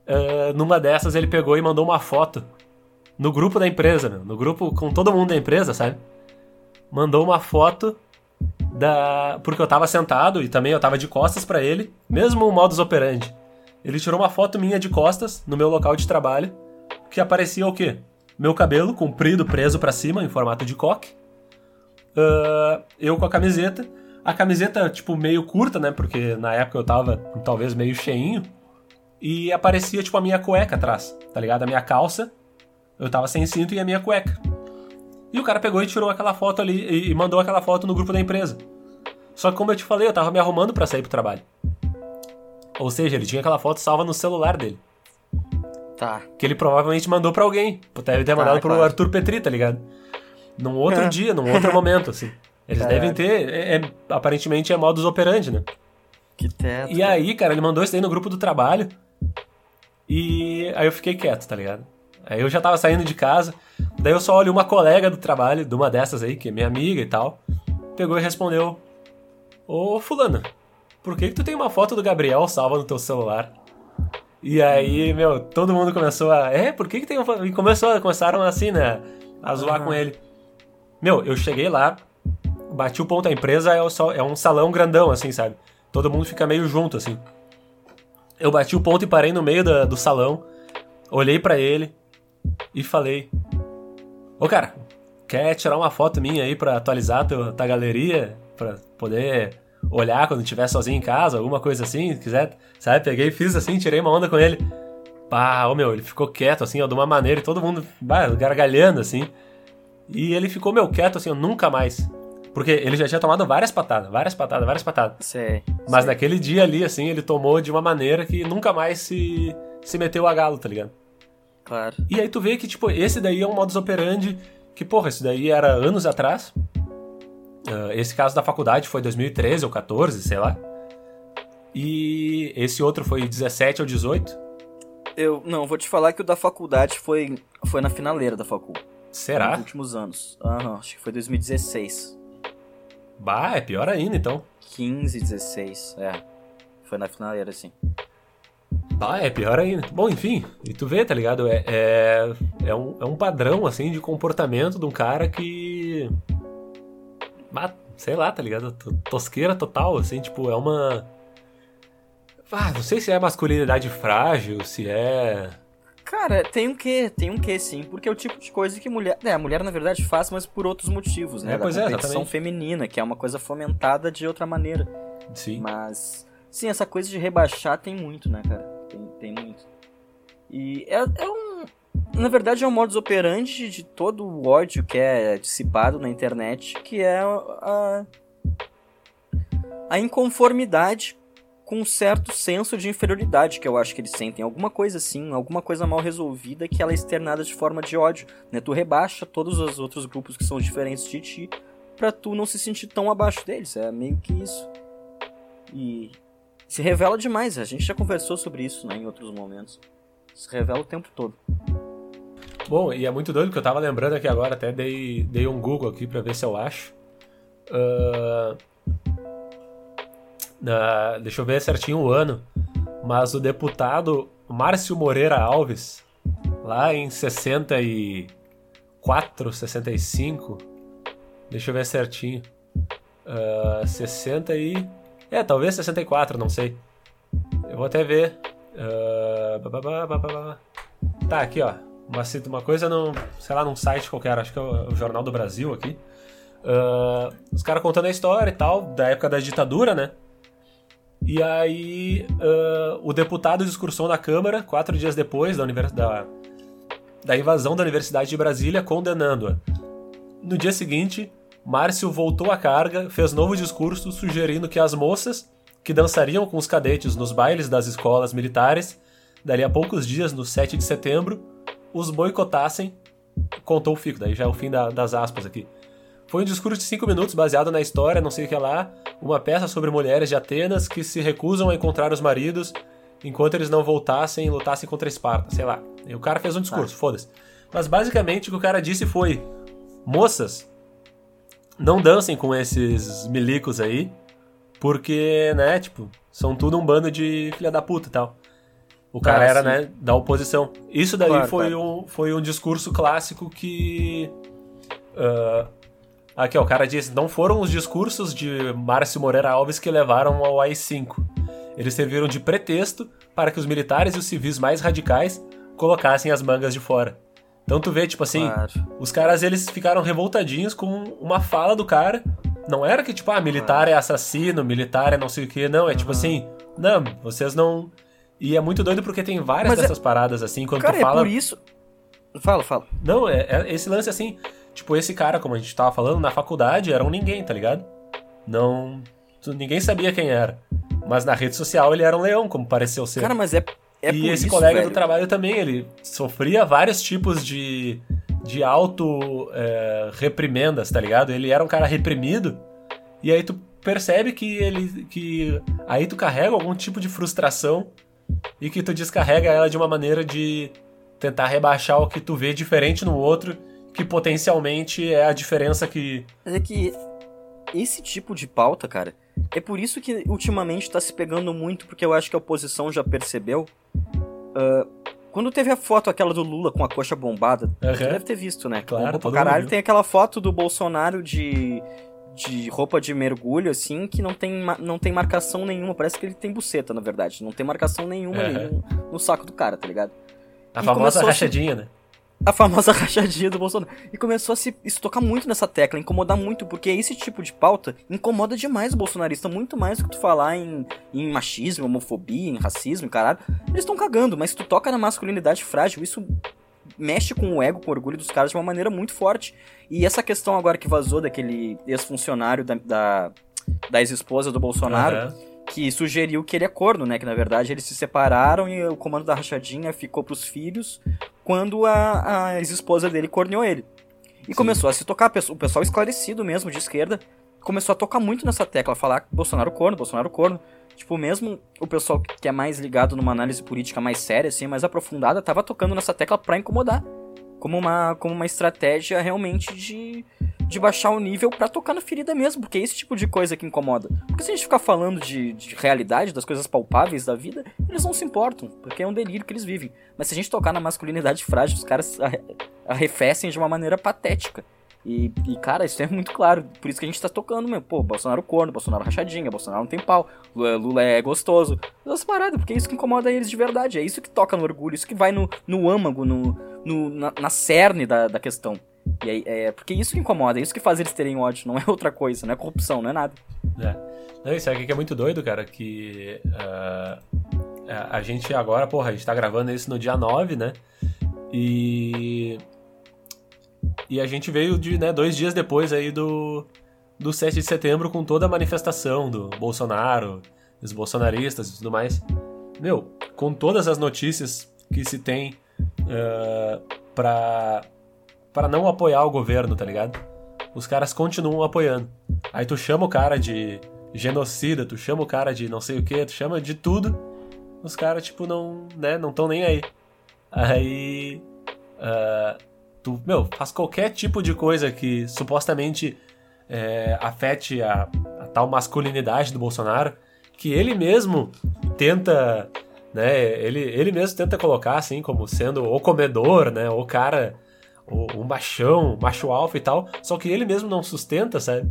uh, numa dessas, ele pegou e mandou uma foto no grupo da empresa, meu, no grupo com todo mundo da empresa, sabe? Mandou uma foto da porque eu tava sentado e também eu tava de costas para ele, mesmo o modus operandi. Ele tirou uma foto minha de costas no meu local de trabalho, que aparecia o quê? Meu cabelo comprido, preso para cima, em formato de coque. Uh, eu com a camiseta. A camiseta, tipo, meio curta, né? Porque na época eu tava talvez meio cheinho. E aparecia, tipo, a minha cueca atrás, tá ligado? A minha calça. Eu tava sem cinto e a minha cueca. E o cara pegou e tirou aquela foto ali e mandou aquela foto no grupo da empresa. Só que como eu te falei, eu tava me arrumando para sair pro trabalho. Ou seja, ele tinha aquela foto salva no celular dele. Tá. Que ele provavelmente mandou para alguém. Deve ter tá, mandado pro Arthur Petri, tá ligado? Num outro é. dia, num outro momento, assim. Eles devem ter. É, é, aparentemente é modus operandi, né? Que teto. E aí, cara, ele mandou isso aí no grupo do trabalho. E aí eu fiquei quieto, tá ligado? Aí eu já tava saindo de casa. Daí eu só olho uma colega do trabalho, de uma dessas aí, que é minha amiga e tal, pegou e respondeu: Ô Fulano, por que, que tu tem uma foto do Gabriel salva no teu celular? E aí, meu, todo mundo começou a. É, por que, que tem uma foto? E começou, começaram assim, né? A zoar uhum. com ele. Meu, eu cheguei lá, bati o ponto, a empresa é, é um salão grandão, assim, sabe? Todo mundo fica meio junto, assim. Eu bati o ponto e parei no meio da, do salão, olhei para ele e falei: Ô cara, quer tirar uma foto minha aí pra atualizar tua, tua galeria? Pra poder olhar quando estiver sozinho em casa, alguma coisa assim, se quiser, sabe? Peguei fiz assim, tirei uma onda com ele. Pá, ô meu, ele ficou quieto assim, ó, de uma maneira e todo mundo bah, gargalhando assim. E ele ficou, meu, quieto assim, eu nunca mais. Porque ele já tinha tomado várias patadas, várias patadas, várias patadas. Sei. Mas sei. naquele dia ali, assim, ele tomou de uma maneira que nunca mais se, se meteu a galo, tá ligado? Claro. E aí tu vê que, tipo, esse daí é um modus operandi que, porra, esse daí era anos atrás. Uh, esse caso da faculdade foi 2013 ou 14, sei lá. E esse outro foi 17 ou 18. Eu, não, vou te falar que o da faculdade foi, foi na finaleira da faculdade. Será? Nos últimos anos. Aham, acho que foi 2016. Bah, é pior ainda, então. 15, 16, é. Foi na finaleira, sim. Bah, é pior ainda. Bom, enfim, e tu vê, tá ligado? É, é, é, um, é um padrão, assim, de comportamento de um cara que... Bah, sei lá, tá ligado? Tosqueira total, assim, tipo, é uma... Ah, não sei se é masculinidade frágil, se é Cara, tem um quê, tem um quê sim, porque é o tipo de coisa que mulher. É, a mulher na verdade faz, mas por outros motivos, né? É, pois da é, competição feminina, que é uma coisa fomentada de outra maneira. Sim. Mas. Sim, essa coisa de rebaixar tem muito, né, cara? Tem, tem muito. E é, é um. Na verdade, é um modus operandi de todo o ódio que é dissipado na internet, que é a. a inconformidade com um certo senso de inferioridade que eu acho que eles sentem. Alguma coisa assim, alguma coisa mal resolvida que ela é externada de forma de ódio. Né? Tu rebaixa todos os outros grupos que são diferentes de ti pra tu não se sentir tão abaixo deles. É meio que isso. E se revela demais. A gente já conversou sobre isso né, em outros momentos. Se revela o tempo todo. Bom, e é muito doido que eu tava lembrando aqui agora, até dei, dei um Google aqui pra ver se eu acho. Uh, Deixa eu ver certinho o ano. Mas o deputado Márcio Moreira Alves, lá em 64, 65, deixa eu ver certinho. Uh, 60 e. É, talvez 64, não sei. Eu vou até ver. Uh, tá, aqui ó. Uma, uma coisa num, sei lá, num site qualquer, acho que é o, o Jornal do Brasil aqui. Uh, os caras contando a história e tal, da época da ditadura, né? E aí uh, o deputado discursou na Câmara, quatro dias depois da, da, da invasão da Universidade de Brasília, condenando-a. No dia seguinte, Márcio voltou à carga, fez novo discurso sugerindo que as moças, que dançariam com os cadetes nos bailes das escolas militares, dali a poucos dias, no 7 de setembro, os boicotassem. Contou o fico, daí já é o fim da, das aspas aqui. Foi um discurso de cinco minutos baseado na história, não sei o que lá, uma peça sobre mulheres de Atenas que se recusam a encontrar os maridos enquanto eles não voltassem e lutassem contra Esparta, sei lá. E o cara fez um discurso, ah. foda-se. Mas basicamente o que o cara disse foi: moças, não dancem com esses milicos aí, porque, né, tipo, são tudo um bando de filha da puta e tal. O cara ah, era, né, da oposição. Isso daí claro, foi. Um, foi um discurso clássico que. Uh, Aqui, ó, o cara diz: não foram os discursos de Márcio Moreira Alves que levaram ao AI-5. Eles serviram de pretexto para que os militares e os civis mais radicais colocassem as mangas de fora. Então tu vê, tipo assim, claro. os caras eles ficaram revoltadinhos com uma fala do cara. Não era que, tipo, ah, militar é assassino, militar é não sei o que, não. É uhum. tipo assim, não, vocês não. E é muito doido porque tem várias Mas é dessas é... paradas assim, quando cara, tu fala. É por isso. Fala, fala. Não, é, é esse lance assim. Tipo, esse cara, como a gente tava falando, na faculdade era um ninguém, tá ligado? Não. Ninguém sabia quem era. Mas na rede social ele era um leão, como pareceu ser. Cara, mas é. é e esse isso, colega velho. do trabalho também, ele sofria vários tipos de, de auto-reprimendas, é, tá ligado? Ele era um cara reprimido, e aí tu percebe que ele. que Aí tu carrega algum tipo de frustração e que tu descarrega ela de uma maneira de tentar rebaixar o que tu vê diferente no outro que potencialmente é a diferença que. Mas é que esse tipo de pauta, cara, é por isso que ultimamente tá se pegando muito, porque eu acho que a oposição já percebeu. Uh, quando teve a foto aquela do Lula com a coxa bombada, uhum. você deve ter visto, né? Claro, todo caralho. Tem aquela foto do Bolsonaro de, de roupa de mergulho, assim, que não tem, não tem marcação nenhuma. Parece que ele tem buceta, na verdade. Não tem marcação nenhuma uhum. ali no, no, saco do cara, tá ligado? A e famosa rachadinha, né? A famosa rachadinha do Bolsonaro. E começou a se isso tocar muito nessa tecla, incomodar muito, porque esse tipo de pauta incomoda demais o bolsonarista, muito mais do que tu falar em, em machismo, homofobia, em racismo, caralho. Eles estão cagando, mas se tu toca na masculinidade frágil, isso mexe com o ego, com o orgulho dos caras de uma maneira muito forte. E essa questão agora que vazou daquele ex-funcionário da, da, da ex-esposa do Bolsonaro. Uhum que sugeriu que ele é corno, né? Que na verdade eles se separaram e o comando da rachadinha ficou pros filhos quando a, a ex-esposa dele corneou ele. E Sim. começou a se tocar, o pessoal esclarecido mesmo, de esquerda, começou a tocar muito nessa tecla, falar Bolsonaro corno, Bolsonaro corno. Tipo, mesmo o pessoal que é mais ligado numa análise política mais séria, assim, mais aprofundada, tava tocando nessa tecla pra incomodar. Como uma, como uma estratégia realmente de, de baixar o nível para tocar na ferida mesmo, porque é esse tipo de coisa que incomoda. Porque se a gente ficar falando de, de realidade, das coisas palpáveis da vida, eles não se importam, porque é um delírio que eles vivem. Mas se a gente tocar na masculinidade frágil, os caras arrefecem de uma maneira patética. E, e, cara, isso é muito claro. Por isso que a gente tá tocando mesmo. Pô, Bolsonaro corno, Bolsonaro rachadinha, Bolsonaro não tem pau, Lula, Lula é gostoso. Essas paradas, porque é isso que incomoda eles de verdade. É isso que toca no orgulho, isso que vai no, no âmago, no, no na, na cerne da, da questão. E aí, é porque isso que incomoda, isso que faz eles terem ódio, não é outra coisa, não é corrupção, não é nada. É. Não, isso aqui que é muito doido, cara, que uh, a gente agora, porra, a gente tá gravando isso no dia 9, né? E. E a gente veio de, né, dois dias depois aí do, do 7 de setembro com toda a manifestação do Bolsonaro, dos bolsonaristas e tudo mais. Meu, com todas as notícias que se tem uh, pra para não apoiar o governo, tá ligado? Os caras continuam apoiando. Aí tu chama o cara de genocida, tu chama o cara de não sei o que, tu chama de tudo. Os caras, tipo, não, né, não tão nem aí. Aí. Uh, tu, meu, faz qualquer tipo de coisa que supostamente é, afete a, a tal masculinidade do Bolsonaro, que ele mesmo tenta, né, ele, ele mesmo tenta colocar, assim, como sendo o comedor, né, o cara o, o machão, macho alfa e tal, só que ele mesmo não sustenta, sabe?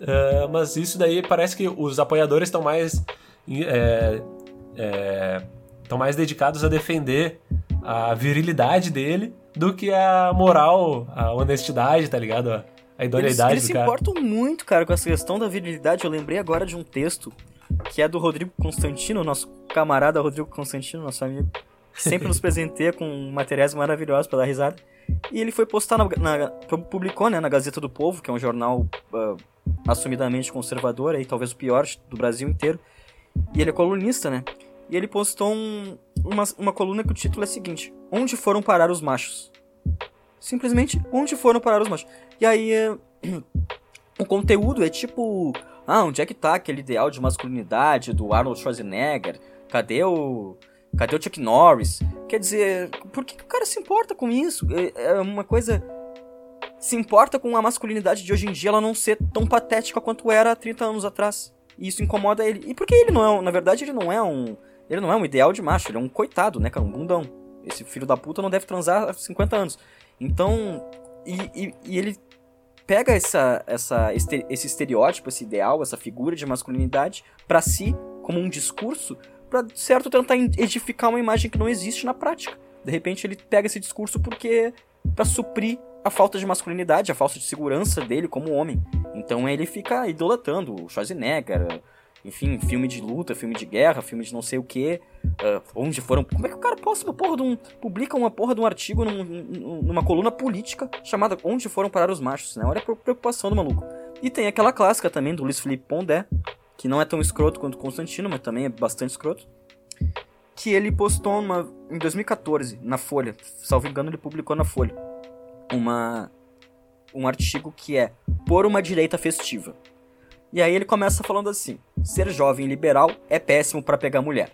Uh, mas isso daí parece que os apoiadores estão mais é, é, estão mais dedicados a defender a virilidade dele do que a moral, a honestidade, tá ligado? A idoneidade eles, eles do cara. Eles se importam muito, cara, com essa questão da virilidade. Eu lembrei agora de um texto que é do Rodrigo Constantino, nosso camarada Rodrigo Constantino, nosso amigo. Sempre nos presenteia com materiais maravilhosos para dar risada. E ele foi postar na, na, publicou, né, na Gazeta do Povo, que é um jornal uh, assumidamente conservador, aí talvez o pior do Brasil inteiro. E ele é colunista, né? E ele postou um, uma, uma coluna que o título é o seguinte: Onde foram parar os machos? Simplesmente, onde foram parar os machos? E aí, uh, o conteúdo é tipo: Ah, onde é que tá aquele ideal de masculinidade do Arnold Schwarzenegger? Cadê o Cadê o Chuck Norris? Quer dizer, por que, o cara se importa com isso? É, é uma coisa. Se importa com a masculinidade de hoje em dia ela não ser tão patética quanto era há 30 anos atrás. E isso incomoda ele. E por que ele não é. Na verdade, ele não é um. Ele não é um ideal de macho, ele é um coitado, né, cara? Um bundão. Esse filho da puta não deve transar há 50 anos. Então. E, e, e ele pega essa, essa, esse estereótipo, esse ideal, essa figura de masculinidade para si como um discurso para certo tentar edificar uma imagem que não existe na prática. De repente ele pega esse discurso porque para suprir a falta de masculinidade, a falta de segurança dele como homem. Então ele fica idolatrando o Schwarzenegger, enfim, filme de luta, filme de guerra, filme de não sei o que, uh, onde foram. Como é que o cara posta uma porra de um. publica uma porra de um artigo num, numa coluna política chamada Onde Foram Parar os Machos, né? Olha a preocupação do maluco. E tem aquela clássica também do Luiz Felipe Pondé, que não é tão escroto quanto Constantino, mas também é bastante escroto. Que ele postou uma, em 2014 na Folha, salvo engano, ele publicou na Folha uma um artigo que é Por uma direita festiva. E aí ele começa falando assim: ser jovem liberal é péssimo para pegar mulher.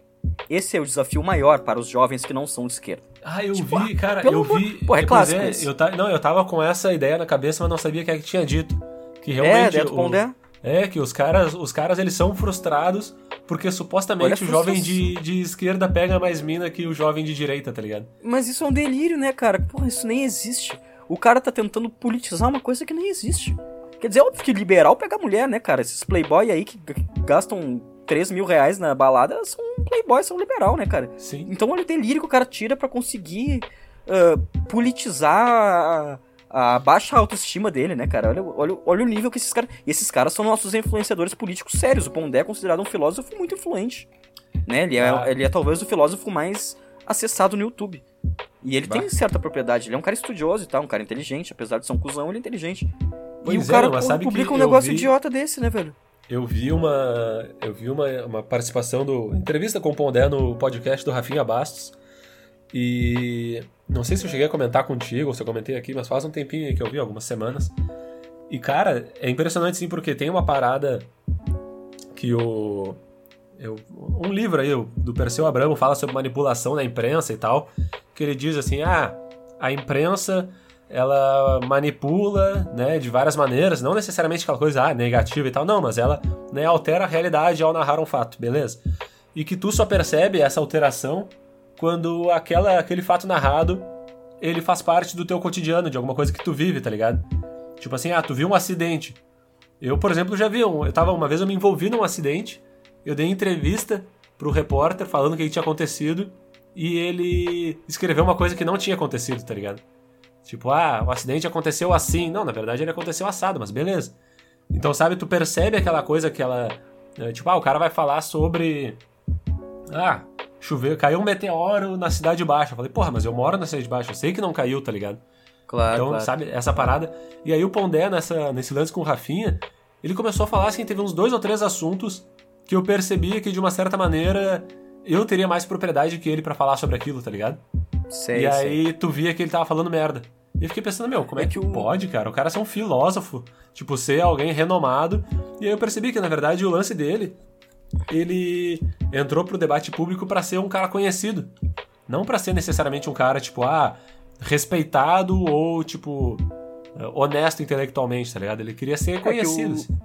esse é o desafio maior para os jovens que não são de esquerda. Ah, eu Tipo, vi, cara, pelo eu amor- vi. Pô, é clássico esse. eu ta... Não, eu tava com essa ideia na cabeça, mas não sabia quem é que tinha dito. Que é, realmente. Deto o- Pondé. É, que os caras, os caras eles são frustrados porque supostamente o jovem de, de esquerda pega mais mina que o jovem de direita, tá ligado? Mas isso é um delírio, né, cara? Porra, isso nem existe. O cara tá tentando politizar uma coisa que nem existe. Quer dizer, é óbvio que liberal pega mulher, né, cara? Esses playboy aí que gastam 3 mil reais na balada são playboy, são liberal, né, cara? Sim. Então olha o delírio que o cara tira pra conseguir ah, politizar a, baixa autoestima dele, né, cara? Olha, olha, olha o nível que esses caras. E esses caras são nossos influenciadores políticos sérios. O Pondé é considerado um filósofo muito influente. Né? Ele, é, Ah. ele é talvez o filósofo mais acessado no YouTube. E ele Bah. tem certa propriedade. Ele é um cara estudioso e tal, um cara inteligente. Apesar de ser um cuzão, ele é inteligente. e Pois o é, cara publica um negócio vi- idiota desse, né, velho? Eu vi uma. Eu vi uma, uma participação do. entrevista com o Pondé no podcast do Rafinha Bastos. E não sei se eu cheguei a comentar contigo ou se eu comentei aqui, mas faz um tempinho aí que eu vi, algumas semanas. E, cara, é impressionante sim, porque tem uma parada que o. Eu, um livro aí, do Perseu Abramo, fala sobre manipulação da imprensa e tal. Que ele diz assim: ah, a imprensa ela manipula, né, de várias maneiras, não necessariamente aquela coisa ah, negativa e tal, não, mas ela né, altera a realidade ao narrar um fato, beleza? E que tu só percebe essa alteração quando aquela, aquele fato narrado ele faz parte do teu cotidiano, de alguma coisa que tu vive, tá ligado? Tipo assim, ah, tu viu um acidente. Eu, por exemplo, já vi um. Eu tava, uma vez eu me envolvi num acidente, eu dei entrevista pro repórter falando o que tinha acontecido e ele escreveu uma coisa que não tinha acontecido, tá ligado? Tipo, ah, o acidente aconteceu assim. Não, na verdade ele aconteceu assado, mas beleza. Então, sabe, tu percebe aquela coisa que ela. é, Tipo, ah, o cara vai falar sobre. Ah, choveu, caiu um meteoro na Cidade Baixa. Eu falei, porra, mas eu moro na Cidade Baixa, eu sei que não caiu, tá ligado? Claro, Então, claro. sabe, essa parada. E aí o Pondé, nessa, nesse lance com o Rafinha, ele começou a falar assim, teve uns dois ou três assuntos que eu percebia que, de uma certa maneira, eu teria mais propriedade que ele pra falar sobre aquilo, tá ligado? Sei, e sei. aí tu via que ele tava falando merda. E eu fiquei pensando, meu, como é, É que, que o- pode, cara? O cara ser um filósofo, tipo, ser alguém renomado. E aí eu percebi que, na verdade, o lance dele, ele entrou pro debate público pra ser um cara conhecido. Não pra ser necessariamente um cara, tipo, ah, respeitado ou, tipo, honesto intelectualmente, tá ligado? Ele queria ser que conhecido. o- assim.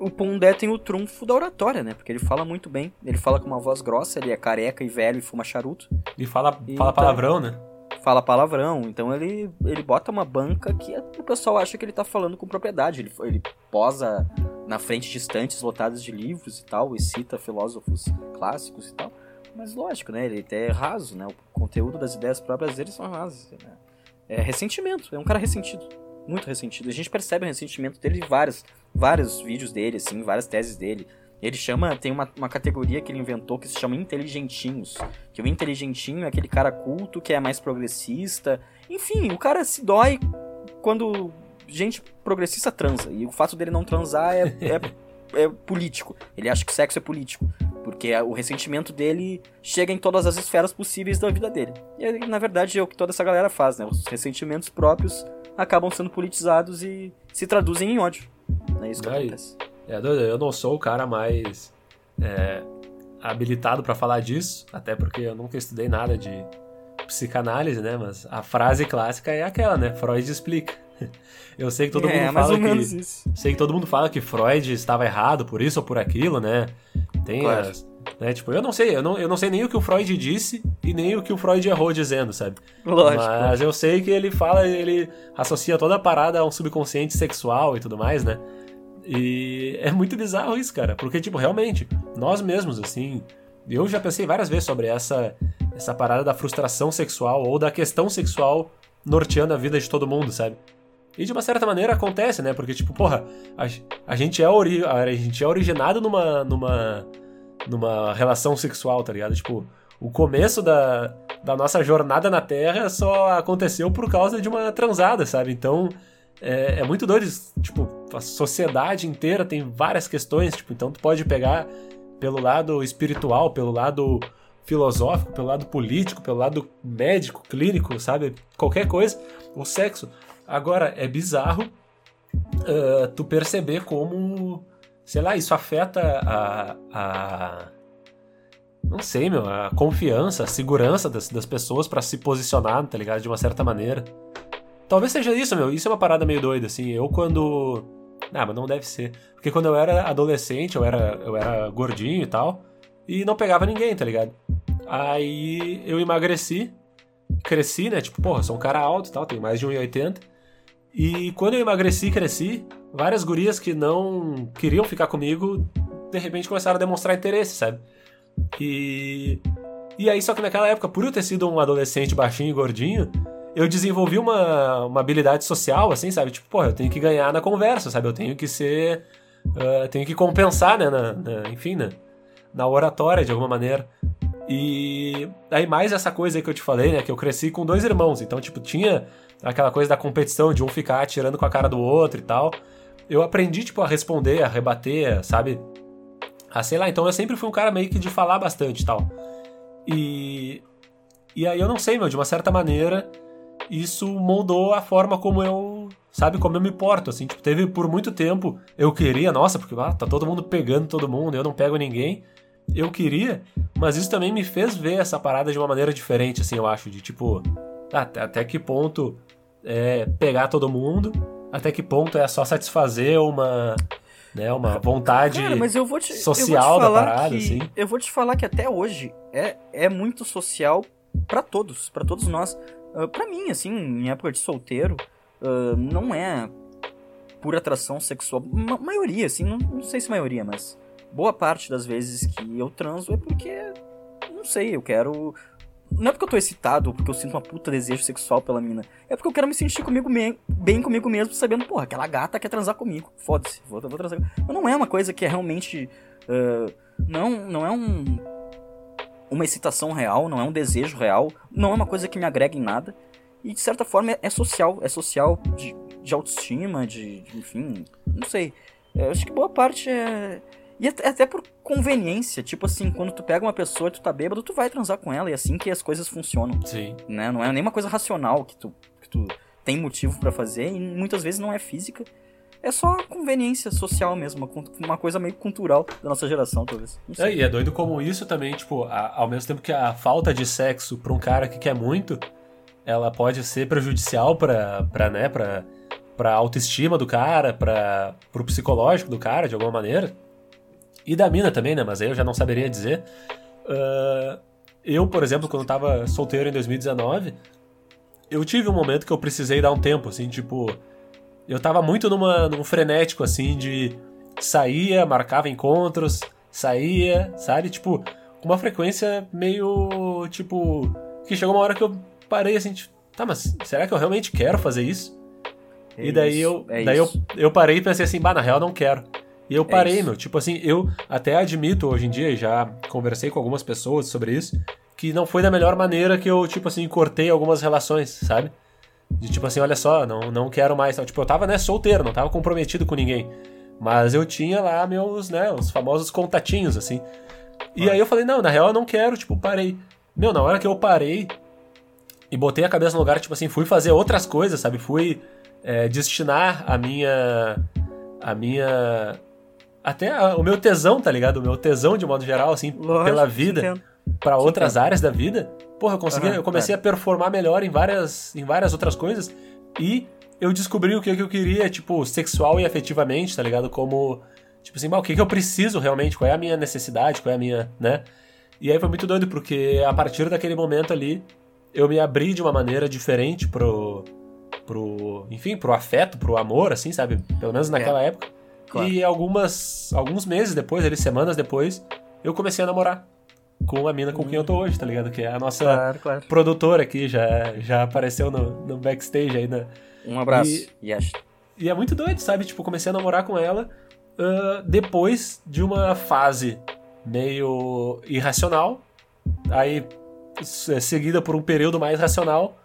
O Pondé tem o trunfo da oratória, né? Porque ele fala muito bem. Ele fala com uma voz grossa, ele é careca e velho e fuma charuto. E fala, E fala tá- palavrão, né? Fala palavrão. Então ele, ele bota uma banca que o pessoal acha que ele tá falando com propriedade. Ele, ele posa na frente de estantes lotadas de livros e tal, e cita filósofos clássicos e tal. Mas lógico, né? Ele é raso, né? O conteúdo das ideias próprias dele são rasas. Né? É ressentimento. É um cara ressentido. Muito ressentido. A gente percebe o ressentimento dele em vários, vários vídeos dele, assim, várias teses dele. Ele chama, tem uma, uma categoria que ele inventou que se chama inteligentinhos. Que o inteligentinho é aquele cara culto que é mais progressista. Enfim, o cara se dói quando gente progressista transa. E o fato dele não transar é, é, é político. Ele acha que sexo é político. Porque o ressentimento dele chega em todas as esferas possíveis da vida dele. E na verdade é o que toda essa galera faz, né? Os ressentimentos próprios acabam sendo politizados e se traduzem em ódio. É isso que acontece. É eu não sou o cara mais é, habilitado pra falar disso, até porque eu nunca estudei nada de psicanálise, né? Mas a frase clássica é aquela, né? Freud explica. Eu sei que todo é, mundo fala que sei que todo mundo fala que Freud estava errado por isso ou por aquilo, né? Tem Claro. as, né? Tipo, eu não sei, eu não, eu não sei nem o que o Freud disse e nem o que o Freud errou dizendo, sabe? Lógico. Mas eu sei que ele fala, ele associa toda a parada a um subconsciente sexual e tudo mais, né? E é muito bizarro isso, cara. Porque, tipo, realmente, nós mesmos, assim. Eu já pensei várias vezes sobre essa, essa parada da frustração sexual ou da questão sexual norteando a vida de todo mundo, sabe? E de uma certa maneira acontece, né? Porque, tipo, porra, a, a gente, é ori, a gente é originado numa, numa, numa relação sexual, tá ligado? Tipo, o começo da, da nossa jornada na Terra só aconteceu por causa de uma transada, sabe? Então, é, é muito doido. Tipo, a sociedade inteira tem várias questões, tipo, então tu pode pegar pelo lado espiritual, pelo lado filosófico, pelo lado político, pelo lado médico, clínico, sabe? Qualquer coisa. O sexo. Agora, é bizarro ah, tu perceber como, sei lá, isso afeta a, a, não sei, meu, a confiança, a segurança das, das pessoas para se posicionar, tá ligado? De uma certa maneira. Talvez seja isso, meu. Isso é uma parada meio doida, assim. Eu quando. Ah, mas não deve ser. Porque quando eu era adolescente, eu era, eu era gordinho e tal. E não pegava ninguém, tá ligado? Aí eu emagreci, cresci, né? Tipo, porra, sou um cara alto e tal, tenho mais de 1,80. E quando eu emagreci, cresci, várias gurias que não queriam ficar comigo, de repente começaram a demonstrar interesse, sabe? E. E aí, só que naquela época, por eu ter sido um adolescente baixinho e gordinho, eu desenvolvi uma, uma habilidade social, assim, sabe? Tipo, pô, eu tenho que ganhar na conversa, sabe? Eu tenho que ser. Uh, tenho que compensar, né? Na, na, enfim, né? na oratória, de alguma maneira. E aí, mais essa coisa aí que eu te falei, né? Que eu cresci com dois irmãos, então, tipo, tinha aquela coisa da competição, de um ficar atirando com a cara do outro e tal. Eu aprendi, tipo, a responder, a rebater, sabe? Ah, sei lá, então eu sempre fui um cara meio que de falar bastante e tal. E. E aí eu não sei, meu, de uma certa maneira, isso moldou a forma como eu. Sabe, como eu me porto, assim. Tipo, teve por muito tempo. Eu queria, nossa, porque ah, tá todo mundo pegando todo mundo, eu não pego ninguém. Eu queria, mas isso também me fez ver essa parada de uma maneira diferente, assim, eu acho. De tipo, até, até que ponto é pegar todo mundo, até que ponto é só satisfazer uma né? Uma vontade Cara, mas eu vou te, social eu vou te da parada, que, assim. Eu vou te falar que até hoje é, é muito social para todos, para todos nós. Uh, para mim, assim, em época de solteiro, uh, não é por atração sexual. Ma maioria, assim, não, não sei se maioria, mas boa parte das vezes que eu transo é porque, não sei, eu quero não é porque eu tô excitado ou porque eu sinto uma puta desejo sexual pela mina. É porque eu quero me sentir comigo me bem comigo mesmo, sabendo, porra, aquela gata quer transar comigo. Foda-se, vou, vou transar. Mas não é uma coisa que é realmente. Uh, não, não é um. Uma excitação real, não é um desejo real, não é uma coisa que me agrega em nada. E de certa forma é, é social, é social de, de autoestima, de, de, Enfim, não sei. Eu acho que boa parte é e até por conveniência, tipo assim, quando tu pega uma pessoa e tu tá bêbado, tu vai transar com ela, e é assim que as coisas funcionam. Sim. Né? Não é nenhuma coisa racional que tu, que tu tem motivo para fazer, e muitas vezes não é física. É só conveniência social mesmo, uma coisa meio cultural da nossa geração, talvez. É, e é doido como isso também, tipo, a, ao mesmo tempo que a falta de sexo pra um cara que quer muito, ela pode ser prejudicial pra, pra né, pra, pra autoestima do cara, pra, pro psicológico do cara, de alguma maneira e da mina também, né? Mas aí eu já não saberia dizer. Uh, eu, por exemplo, quando tava solteiro em 2019, eu tive um momento que eu precisei dar um tempo, assim, tipo. Eu tava muito numa, num frenético, assim, de saía, marcava encontros, saía, sabe? Tipo, com uma frequência meio. Tipo. Que chegou uma hora que eu parei assim, tipo, tá, mas será que eu realmente quero fazer isso? É e daí, isso, eu, é daí eu, eu parei e pensei assim, bah, na real não quero. E eu é parei, é meu. Tipo assim, eu até admito hoje em dia, já conversei com algumas pessoas sobre isso, que não foi da melhor maneira que eu, tipo assim, cortei algumas relações, sabe? De tipo assim, olha só, não, não quero mais. Tipo, eu tava, né, solteiro, não tava comprometido com ninguém. Mas eu tinha lá meus, né, os famosos contatinhos, assim. E aí eu falei, não, na real eu não quero, tipo, parei. Meu, na hora que eu parei e botei a cabeça no lugar, tipo assim, fui fazer outras coisas, sabe? Fui é, destinar a minha. a minha até a, o meu tesão, tá ligado? O meu tesão de modo geral, assim, Lógico, pela vida, para outras áreas da vida. Porra, eu consegui, uhum, eu comecei é. a performar melhor em várias, em várias outras coisas e eu descobri o que, que eu queria, tipo, sexual e afetivamente, tá ligado? Como, tipo assim, o que, que eu preciso realmente, qual é a minha necessidade, qual é a minha, né? E aí foi muito doido, porque a partir daquele momento ali, eu me abri de uma maneira diferente pro, pro enfim, pro afeto, pro amor, assim, sabe? Pelo menos naquela é. época. Claro. E algumas, alguns meses depois, ali, semanas depois, eu comecei a namorar com a mina com quem eu tô hoje, tá ligado? Que é a nossa claro, claro. produtora aqui, já, já apareceu no, no backstage aí, né? Um abraço. E, yes. e é muito doido, sabe? Tipo, comecei a namorar com ela uh, depois de uma fase meio irracional, aí seguida por um período mais racional,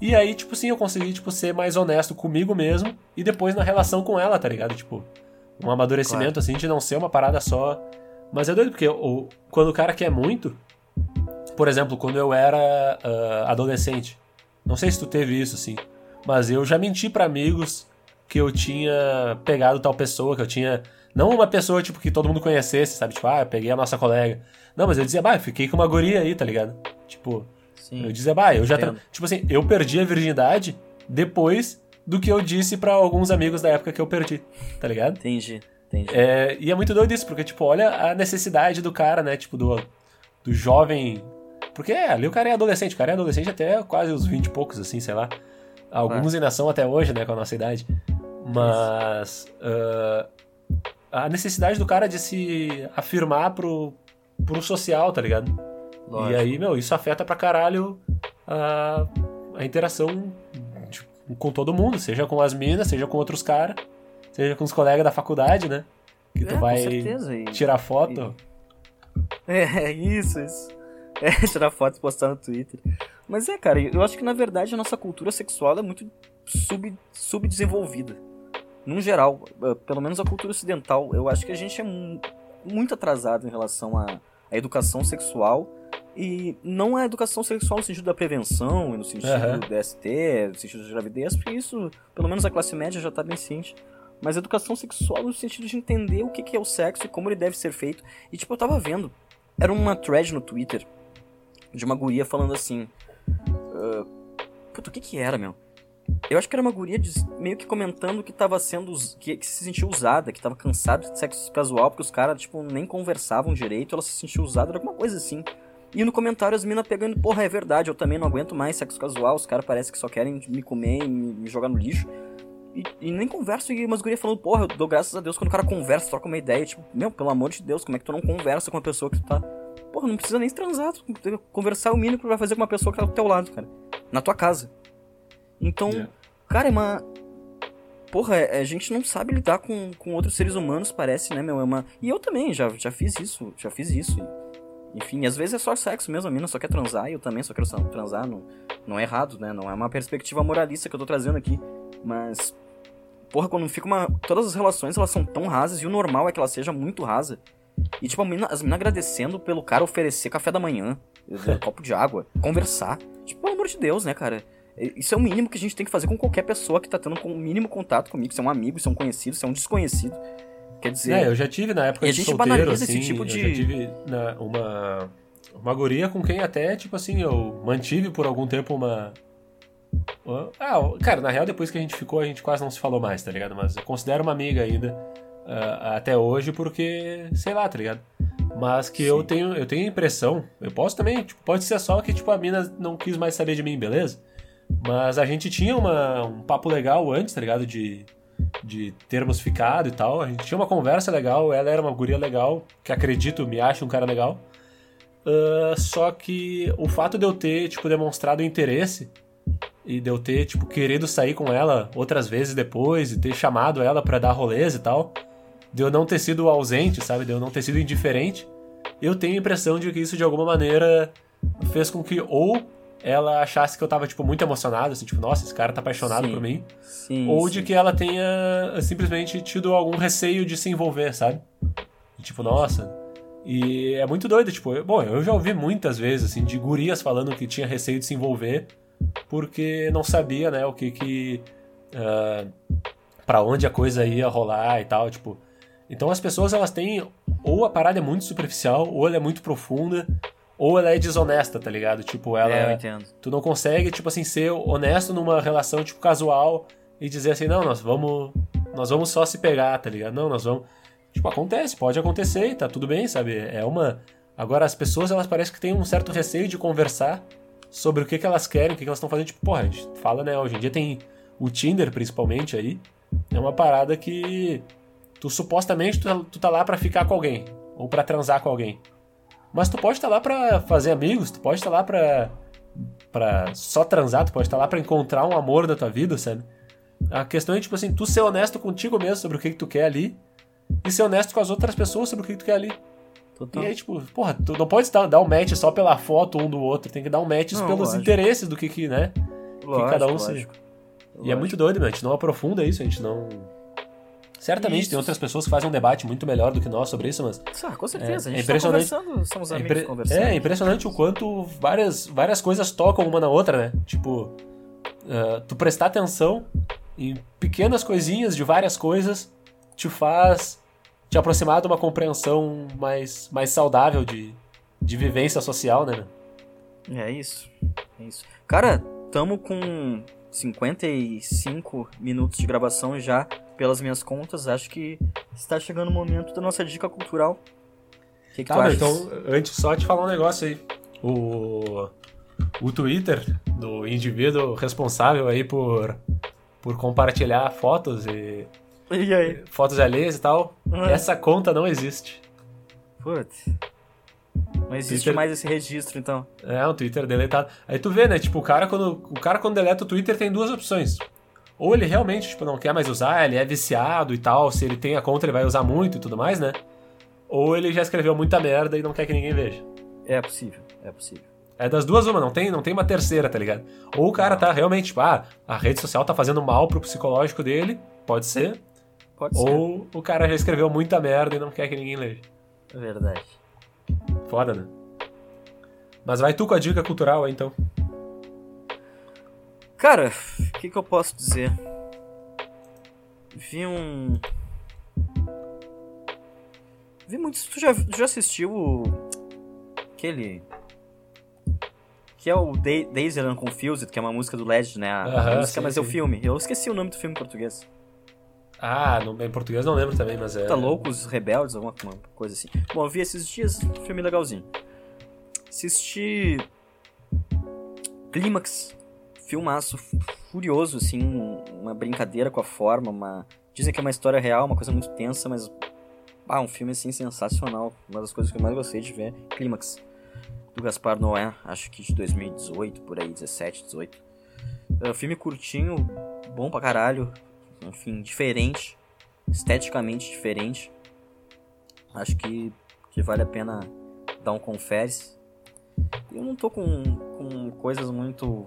e aí, tipo assim, eu consegui, tipo, ser mais honesto comigo mesmo e depois na relação com ela, tá ligado? Tipo, um amadurecimento, claro. assim, de não ser uma parada só. Mas é doido, porque o, quando o cara quer muito. Por exemplo, quando eu era uh, adolescente. Não sei se tu teve isso, assim. Mas eu já menti para amigos que eu tinha pegado tal pessoa, que eu tinha Não uma pessoa, tipo, que todo mundo conhecesse, sabe? Tipo, ah, eu peguei a nossa colega. Não, mas eu dizia, bah, eu fiquei com uma guria aí, tá ligado? Tipo, Sim. eu dizia, bah, eu já. Tra... Tipo assim, eu perdi a virgindade depois do que eu disse para alguns amigos da época que eu perdi, tá ligado? Entendi, entendi. É, e é muito doido isso, porque, tipo, olha a necessidade do cara, né? Tipo, do, do jovem. Porque é, ali o cara é adolescente, o cara é adolescente até quase os 20 e poucos, assim, sei lá. Alguns ainda são até hoje, né, com a nossa idade. Mas. Uh, a necessidade do cara de se afirmar pro, pro social, tá ligado? Lógico. E aí, meu, isso afeta pra caralho a, a interação tipo, com todo mundo, seja com as minas, seja com outros caras, seja com os colegas da faculdade, né? Que tu é, vai tirar foto. É, isso, isso. É, tirar fotos e postar no Twitter. Mas é, cara, eu acho que na verdade a nossa cultura sexual é muito sub, subdesenvolvida num geral, eh, pelo menos a cultura ocidental, eu acho que a gente é muito atrasado em relação à, à educação sexual. E não a educação sexual no sentido da prevenção, no sentido uhum. do DST, no sentido da gravidez, porque isso, pelo menos a classe média já está bem ciente. Mas educação sexual no sentido de entender o que é o sexo e como ele deve ser feito. E tipo, eu tava vendo, era uma thread no Twitter de uma guria falando assim. Uh, puta, o que que era, meu? Eu acho que era uma guria de, meio que comentando que tava sendo. Que, que, se sentia usada, que tava cansada de sexo casual, porque os caras, tipo, nem conversavam direito, ela se sentia usada, era alguma coisa assim. E no comentário as minas pegando, porra, é verdade, eu também não aguento mais sexo casual, os caras parecem que só querem me comer e me, me jogar no lixo. E, e, nem converso, e umas gurias falando, porra, eu dou graças a Deus quando o cara conversa, troca uma ideia, tipo, meu, pelo amor de Deus, como é que tu não conversa com uma pessoa que tu tá. Porra, não precisa nem transar, conversar é o mínimo que tu vai fazer com uma pessoa que tá do teu lado, cara. Na tua casa. Então, yeah. cara, é uma. Porra, é, a gente não sabe lidar com, com outros seres humanos, parece, né, meu? É uma... E eu também já, já fiz isso, já fiz isso. Enfim, às vezes é só sexo mesmo, a mina só quer transar e eu também só quero transar. Não, não é errado, né? Não é uma perspectiva moralista que eu tô trazendo aqui. Mas, porra, quando fica uma. Todas as relações elas são tão rasas e o normal é que ela seja muito rasa. E, tipo, mina, as meninas agradecendo pelo cara oferecer café da manhã, um copo de água, conversar. Tipo, pelo amor de Deus, né, cara? Isso é o mínimo que a gente tem que fazer com qualquer pessoa que tá tendo o mínimo contato comigo, se é um amigo, se é um conhecido, se é um desconhecido. Quer dizer. É, eu já tive na época de a gente solteiro, assim, esse tipo de. Eu já tive na, uma, uma guria com quem até, tipo assim, eu mantive por algum tempo uma. Ah, cara, na real, depois que a gente ficou, a gente quase não se falou mais, tá ligado? Mas eu considero uma amiga ainda uh, até hoje, porque, sei lá, tá ligado? Mas que eu tenho, eu tenho a impressão, eu posso também, tipo, pode ser só que tipo, a mina não quis mais saber de mim, beleza? Mas a gente tinha uma, um papo legal antes, tá ligado? De, de termos ficado e tal. A gente tinha uma conversa legal, ela era uma guria legal, que acredito, me acha um cara legal. Uh, só que o fato de eu ter, tipo, demonstrado interesse e de eu ter, tipo, querido sair com ela outras vezes depois e ter chamado ela para dar rolês e tal, de eu não ter sido ausente, sabe? De eu não ter sido indiferente, eu tenho a impressão de que isso de alguma maneira fez com que ou ela achasse que eu tava, tipo, muito emocionado, assim, tipo, nossa, esse cara tá apaixonado sim, por mim. Sim, ou de que ela tenha simplesmente tido algum receio de se envolver, sabe? E, tipo, nossa. E é muito doido, tipo, eu, bom, eu já ouvi muitas vezes, assim, de gurias falando que tinha receio de se envolver porque não sabia, né, o que que. Uh, para onde a coisa ia rolar e tal, tipo. Então as pessoas elas têm ou a parada é muito superficial ou ela é muito profunda ou ela é desonesta, tá ligado? Tipo, ela. É, eu entendo. Tu não consegue, tipo assim, ser honesto numa relação, tipo, casual e dizer assim, não, nós vamos. Nós vamos só se pegar, tá ligado? Não, nós vamos. Tipo, acontece, pode acontecer e tá tudo bem, sabe? É uma. Agora, as pessoas, elas parecem que têm um certo receio de conversar sobre o que, que elas querem, o que, que elas estão fazendo. Tipo, porra, a gente fala, né? Hoje em dia tem o Tinder, principalmente, aí. É uma parada que. Tu supostamente tu, tu tá lá para ficar com alguém. Ou para transar com alguém. Mas tu pode estar lá para fazer amigos, tu pode estar lá pra, pra só transar, tu pode estar lá para encontrar um amor da tua vida, sabe? A questão é, tipo assim, tu ser honesto contigo mesmo sobre o que, que tu quer ali e ser honesto com as outras pessoas sobre o que, que tu quer ali. Total. E aí, tipo, porra, tu não pode dar, dar um match só pela foto um do outro, tem que dar um match não, pelos lógico. interesses do que, que né? Lógico, que cada um lógico. se. E é muito doido, meu, a gente não aprofunda isso, a gente não Certamente isso. tem outras pessoas que fazem um debate muito melhor do que nós sobre isso, mas. Ah, com certeza. É, a gente é impressionante. Tá conversando, somos amigos é, impre... conversando. É, impressionante o quanto várias, várias coisas tocam uma na outra, né? Tipo, uh, tu prestar atenção em pequenas coisinhas de várias coisas te faz te aproximar de uma compreensão mais, mais saudável de, de vivência social, né? É isso. É isso. Cara, tamo com 55 minutos de gravação já, pelas minhas contas. Acho que está chegando o momento da nossa dica cultural. O que, que tá, tu acha? então, antes só te falar um negócio aí. O, o Twitter do indivíduo responsável aí por, por compartilhar fotos e, E aí? fotos alheias e tal, Ah. essa conta não existe. Putz. Não existe Twitter- mais esse registro, então. É, um Twitter deletado. Aí tu vê, né? Tipo, o cara quando, o cara quando deleta o Twitter tem duas opções. Ou ele realmente, tipo, não quer mais usar, ele é viciado e tal, se ele tem a conta ele vai usar muito e tudo mais, né? Ou ele já escreveu muita merda e não quer que ninguém veja. É possível, é possível. É das duas uma, não tem, não tem uma terceira, tá ligado? Ou o cara tá realmente, tipo, ah, a rede social tá fazendo mal pro psicológico dele, pode ser. Pode ser. Ou o cara já escreveu muita merda e não quer que ninguém leia. É verdade. Foda, né? Mas vai tu com a dica cultural aí, então. Cara, o que, que eu posso dizer? Vi um. Vi muitos. Tu já, já assistiu o. Aquele. Que é o Da- Daisy Confused, que é uma música do Legend, né? A, a Aham, música, sim, mas é o sim. filme. Eu esqueci o nome do filme em português. Ah, no, em português não lembro também, mas é. Tá loucos, rebeldes, alguma uma coisa assim. Bom, eu vi esses dias, filme legalzinho. Assisti. Clímax. Filmaço fu- furioso, assim, um- uma brincadeira com a forma, uma. Dizem que é uma história real, uma coisa muito tensa, mas. Ah, um filme assim sensacional. Uma das coisas que eu mais gostei de ver. Clímax. Do Gaspar Noé, acho que de 2018, por aí, 17, 18. É um filme curtinho, bom pra caralho. Enfim, diferente esteticamente diferente. Acho que, que vale a pena dar um confere. Eu não tô com, com coisas muito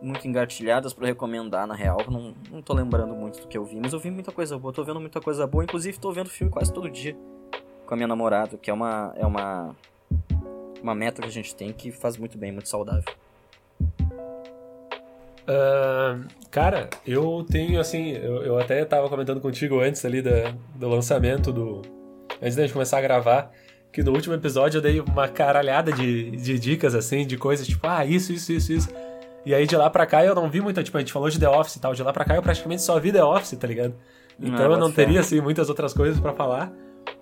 muito engatilhadas pra recomendar na real. Não, não tô lembrando muito do que eu vi, mas eu vi muita coisa boa, tô vendo muita coisa boa, inclusive tô vendo filme quase todo dia com a minha namorada, que é uma é uma uma meta que a gente tem que faz muito bem, muito saudável. Ah, cara, eu tenho assim, eu, eu até tava comentando contigo antes ali da, do lançamento do. Antes da gente começar a gravar, que no último episódio eu dei uma caralhada de, de dicas, assim, de coisas tipo, ah, isso, isso, isso, isso. E aí de lá pra cá eu não vi muita, tipo, a gente falou de The Office e tal, de lá pra cá eu praticamente só vi The Office, tá ligado? Então Ah, eu não teria, assim, muitas outras coisas pra falar.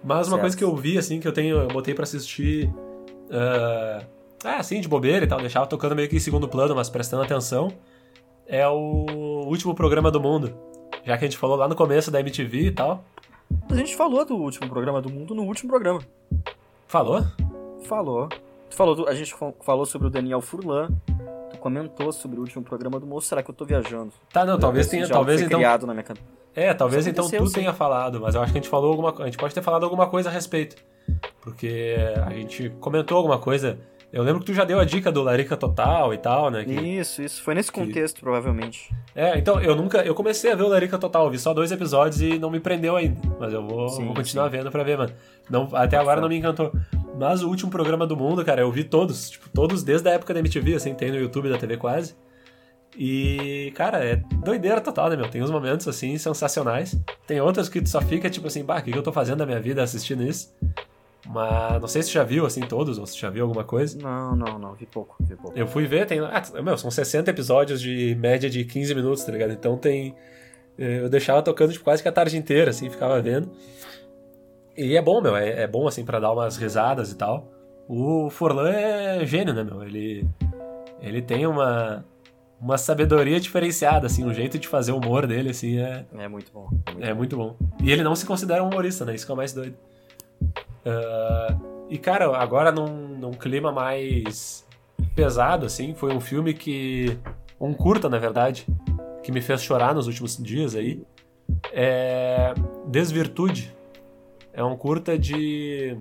Mas uma Certo. coisa que eu vi, assim, que eu tenho, eu botei pra assistir. ah, ah, assim, de bobeira e tal, deixava tocando meio que em segundo plano, mas prestando atenção. É o último programa do mundo. Já que a gente falou lá no começo da MTV e tal. A gente falou do último programa do mundo no último programa. Falou? Falou. Tu falou do- a gente fa- falou sobre o Daniel Furlan. Tu comentou sobre o último programa do moço. Será que eu tô viajando? Tá, não, talvez Esse tenha, talvez então. criado na minha cabeça. É, talvez então tu sim. tenha falado, mas eu acho que a gente falou alguma A gente pode ter falado alguma coisa a respeito. Porque a gente comentou alguma coisa. Eu lembro que tu já deu a dica do Larica Total e tal, né? que- Isso, isso. Foi nesse contexto, provavelmente. É, então eu nunca. Eu comecei a ver o Larica Total, eu vi só dois episódios e não me prendeu ainda. Mas eu vou, Sim, vou continuar sim. vendo pra ver, mano. Não, até agora não me encantou. Mas o último programa do mundo, cara, eu vi todos. Tipo, todos desde a época da MTV, assim, tem no YouTube da TV quase. E, cara, é doideira total, né, meu? Tem uns momentos, assim, sensacionais. Tem outros que tu só fica, tipo assim, bah, o que que eu tô fazendo da minha vida assistindo isso? Mas não sei se tu já viu, assim, todos, ou se já viu alguma coisa. Não, não, não. Vi pouco, vi pouco. Eu fui ver, tem. Ah, meu, são 60 episódios de média de 15 minutos, tá ligado? Então tem. eh, Eu deixava tocando tipo, quase que a tarde inteira, assim, ficava vendo. E é bom, meu, é, é bom, assim, pra dar umas risadas e tal. O Forlan é gênio, né, meu? Ele. Ele tem uma. Uma sabedoria diferenciada, assim, um jeito de fazer o humor dele, assim, é, É muito bom. É muito é muito bom. E ele não se considera um humorista, né? Isso que é o mais doido. Ah, e, cara, agora num, num clima mais pesado, assim, foi um filme que. Um curta, na verdade, que me fez chorar nos últimos dias aí. É. Desvirtude. É um curta de.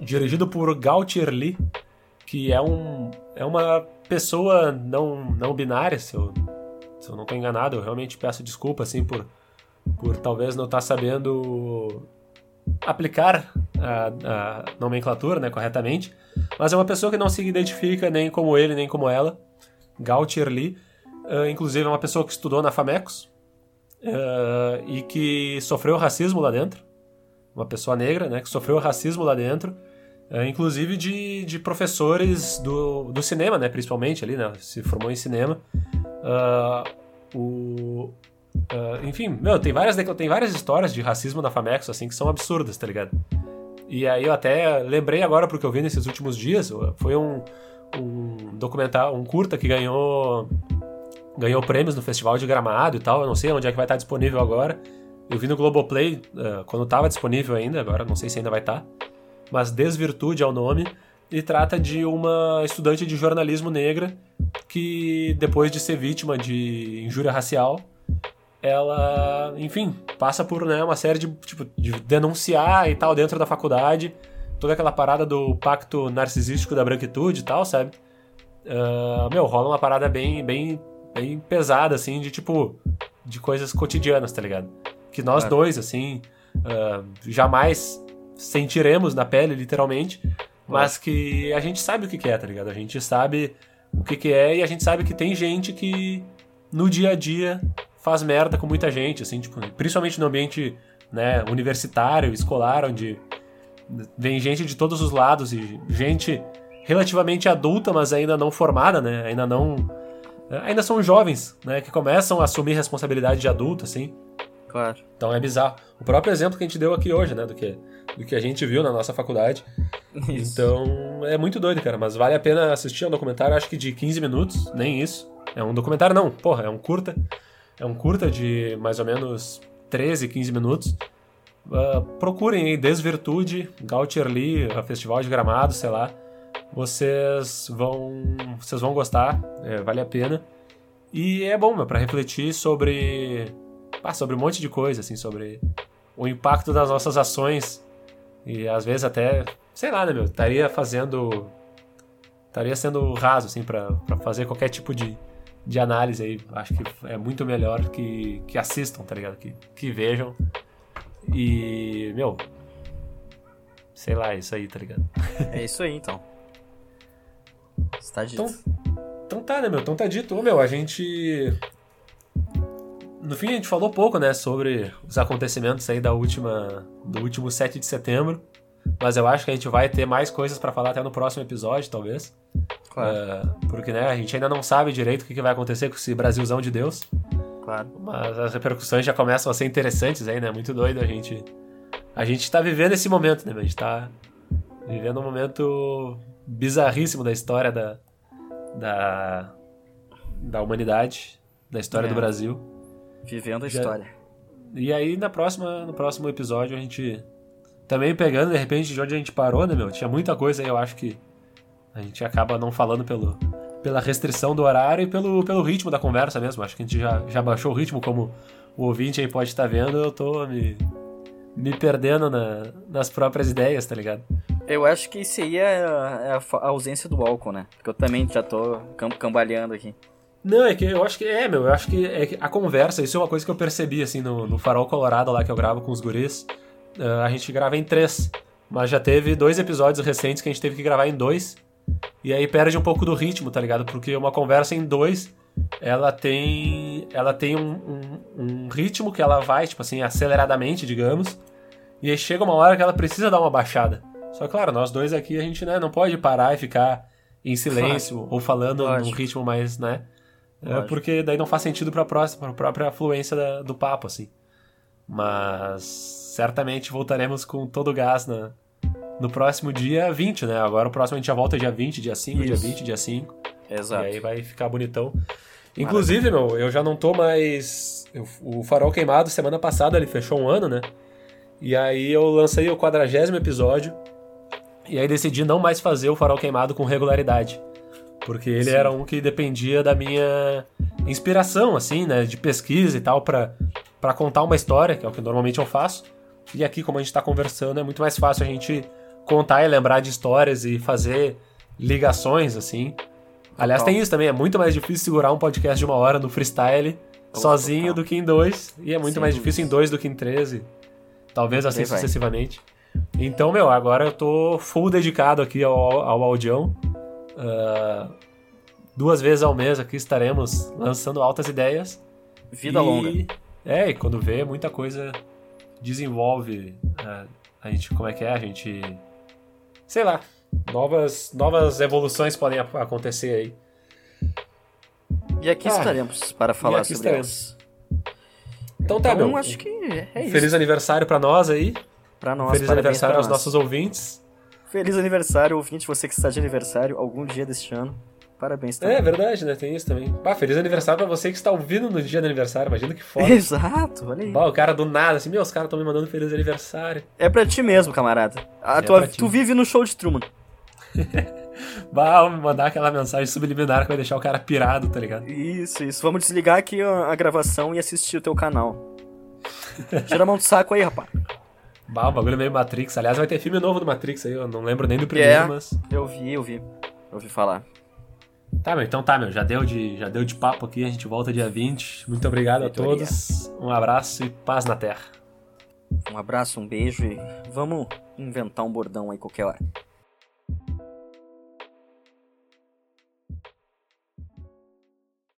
Dirigido por Gautier Lee, que é um. É uma pessoa não, não binária, se eu, se eu não estou enganado, eu realmente peço desculpa, assim, por, por talvez não estar sabendo aplicar a, a nomenclatura né, corretamente, mas é uma pessoa que não se identifica nem como ele, nem como ela, Gautier Lee, Ah, inclusive é uma pessoa que estudou na FAMECOS, uh, e que sofreu racismo lá dentro. Uma pessoa negra, né, que sofreu racismo lá dentro, uh, inclusive de, de professores do, do cinema, né, principalmente ali, né, se formou em cinema. Uh, enfim, meu, tem várias, tem várias histórias de racismo na Famex, assim, que são absurdas, tá ligado? E aí eu até lembrei agora, porque eu vi nesses últimos dias, foi um, um documentário, um curta que ganhou ganhou prêmios no Festival de Gramado e tal. Eu não sei onde é que vai estar disponível agora. Eu vi no Globoplay uh, quando estava disponível ainda, agora não sei se ainda vai estar. Mas Desvirtude é o nome e trata de uma estudante de jornalismo negra que, depois de ser vítima de injúria racial, ela, enfim, passa por né, uma série de, tipo, de denunciar e tal dentro da faculdade, toda aquela parada do pacto narcisístico da branquitude e tal, sabe? Uh, meu, rola uma parada bem, bem bem pesada, assim, de tipo, de coisas cotidianas, tá ligado? Que nós claro. dois, assim, uh, jamais sentiremos na pele, literalmente, mas que a gente sabe o que, que é, tá ligado? A gente sabe o que, que é e a gente sabe que tem gente que no dia a dia faz merda com muita gente, assim, tipo, principalmente no ambiente né, universitário, escolar, onde vem gente de todos os lados e gente relativamente adulta, mas ainda não formada, né? Ainda não ainda são jovens, né? Que começam a assumir responsabilidade de adulto, assim. Claro. Então é bizarro. O próprio exemplo que a gente deu aqui hoje, né? Do que, do que a gente viu na nossa faculdade. Isso. Então é muito doido, cara. Mas vale a pena assistir. É um documentário, acho que de 15 minutos, nem isso. É um documentário, não. Porra, é um curta. É um curta de mais ou menos 13, 15 minutos. Uh, procurem aí Desvirtude, Gautier Lee, Festival de Gramado, sei lá vocês vão vocês vão gostar, é, vale a pena. E é bom, para refletir sobre ah, sobre um monte de coisa, assim, sobre o impacto das nossas ações e às vezes até, sei lá, né, meu, estaria fazendo estaria sendo raso assim para fazer qualquer tipo de, de análise aí. Acho que é muito melhor que, que assistam, tá ligado? Que, que vejam. E, meu, sei lá, é isso aí, tá ligado? É isso aí, então. Está dito. Então, então tá, né, meu? Então tá dito. Ô, meu, a gente. No fim, a gente falou pouco, né, sobre os acontecimentos aí da última. do último 7 de setembro. Mas eu acho que a gente vai ter mais coisas para falar até no próximo episódio, talvez. Claro. Uh, porque, né, a gente ainda não sabe direito o que vai acontecer com esse Brasilzão de Deus. Claro. Mas as repercussões já começam a ser interessantes aí, né? Muito doido a gente. A gente tá vivendo esse momento, né? A gente tá vivendo um momento bizarríssimo da história da, da, da humanidade, da história é. do Brasil. Vivendo a Já, história. E aí, na próxima, no próximo episódio, a gente. Também pegando, de repente, de onde a gente parou, né, meu? Tinha muita coisa aí, eu acho que a gente acaba não falando pelo, pela restrição do horário e pelo, pelo ritmo da conversa mesmo. Acho que a gente já, já baixou o ritmo, como o ouvinte aí pode estar vendo, eu tô me, me perdendo na, nas próprias ideias, tá ligado? Eu acho que isso aí é a, a ausência do álcool, né? Porque eu também já tô cambaleando aqui. Não, é que eu acho que é, meu, eu acho que, é que a conversa, isso é uma coisa que eu percebi, assim, no, no Farol Colorado lá que eu gravo com os guris. Uh, a gente grava em três, mas já teve dois episódios recentes que a gente teve que gravar em dois. E aí perde um pouco do ritmo, tá ligado? Porque uma conversa em dois, ela tem ela tem um, um, um ritmo que ela vai, tipo assim, aceleradamente, digamos. E aí chega uma hora que ela precisa dar uma baixada. Só que, claro, nós dois aqui, a gente né, não pode parar e ficar em silêncio ou falando Lógico. num ritmo mais, né? É porque daí não faz sentido para a própria fluência da, do papo, assim. Mas certamente voltaremos com todo o gás na, no próximo dia 20, né? Agora o próximo a gente já volta dia 20, dia 5, Isso. dia 20, dia 5. Exato. E aí vai ficar bonitão. Inclusive, meu, eu já não tô mais. o Farol Queimado, semana passada, ele fechou um ano, né? E aí eu lancei o quadragésimo episódio. E aí decidi não mais fazer o farol queimado com regularidade. Porque ele Sim. era um que dependia da minha inspiração, assim, né? De pesquisa e tal, para contar uma história, que é o que normalmente eu faço. E aqui, como a gente tá conversando, é muito mais fácil a gente contar e lembrar de histórias e fazer ligações, assim. Aliás, tem isso também, é muito mais difícil segurar um podcast de uma hora no freestyle sozinho total. do que em dois. E é muito Sim. mais difícil em dois do que em treze. Talvez assim sucessivamente. Então, meu, agora eu tô full dedicado aqui ao, ao audião. Uh, duas vezes ao mês aqui estaremos lançando altas ideias. Vida e... longa. É, e quando vê, muita coisa desenvolve. A, a gente, como é que é? A gente. Sei lá. Novas, novas evoluções podem acontecer aí. E aqui ah, estaremos para falar sobre estaremos. elas. Então tá, então, meu. acho que é isso. Feliz aniversário para nós aí. Para nós. Feliz aniversário aos nós. nossos ouvintes. Feliz aniversário, ouvinte, você que está de aniversário algum dia deste ano. Parabéns também. É verdade, né? Tem isso também. Bah, feliz aniversário pra você que está ouvindo no dia do aniversário. Imagina que foda. Exato, olha aí. Bah, o cara do nada, assim, meu, os caras estão me mandando feliz aniversário. É pra ti mesmo, camarada. A é tua, tu vive no show de Truman. bah, mandar aquela mensagem subliminar que vai deixar o cara pirado, tá ligado? Isso, isso. Vamos desligar aqui a, gravação e assistir o teu canal. Tira a mão do saco aí, rapaz. Bah, o bagulho é meio Matrix. Aliás, vai ter filme novo do Matrix aí, eu não lembro nem do primeiro, é, mas. Eu vi, eu vi. Eu ouvi falar. Tá, meu, então tá, meu, já deu de, já deu de papo aqui, a gente volta dia 20. Muito obrigado a todos. Um abraço e paz na terra. Um abraço, um beijo e vamos inventar um bordão aí qualquer hora.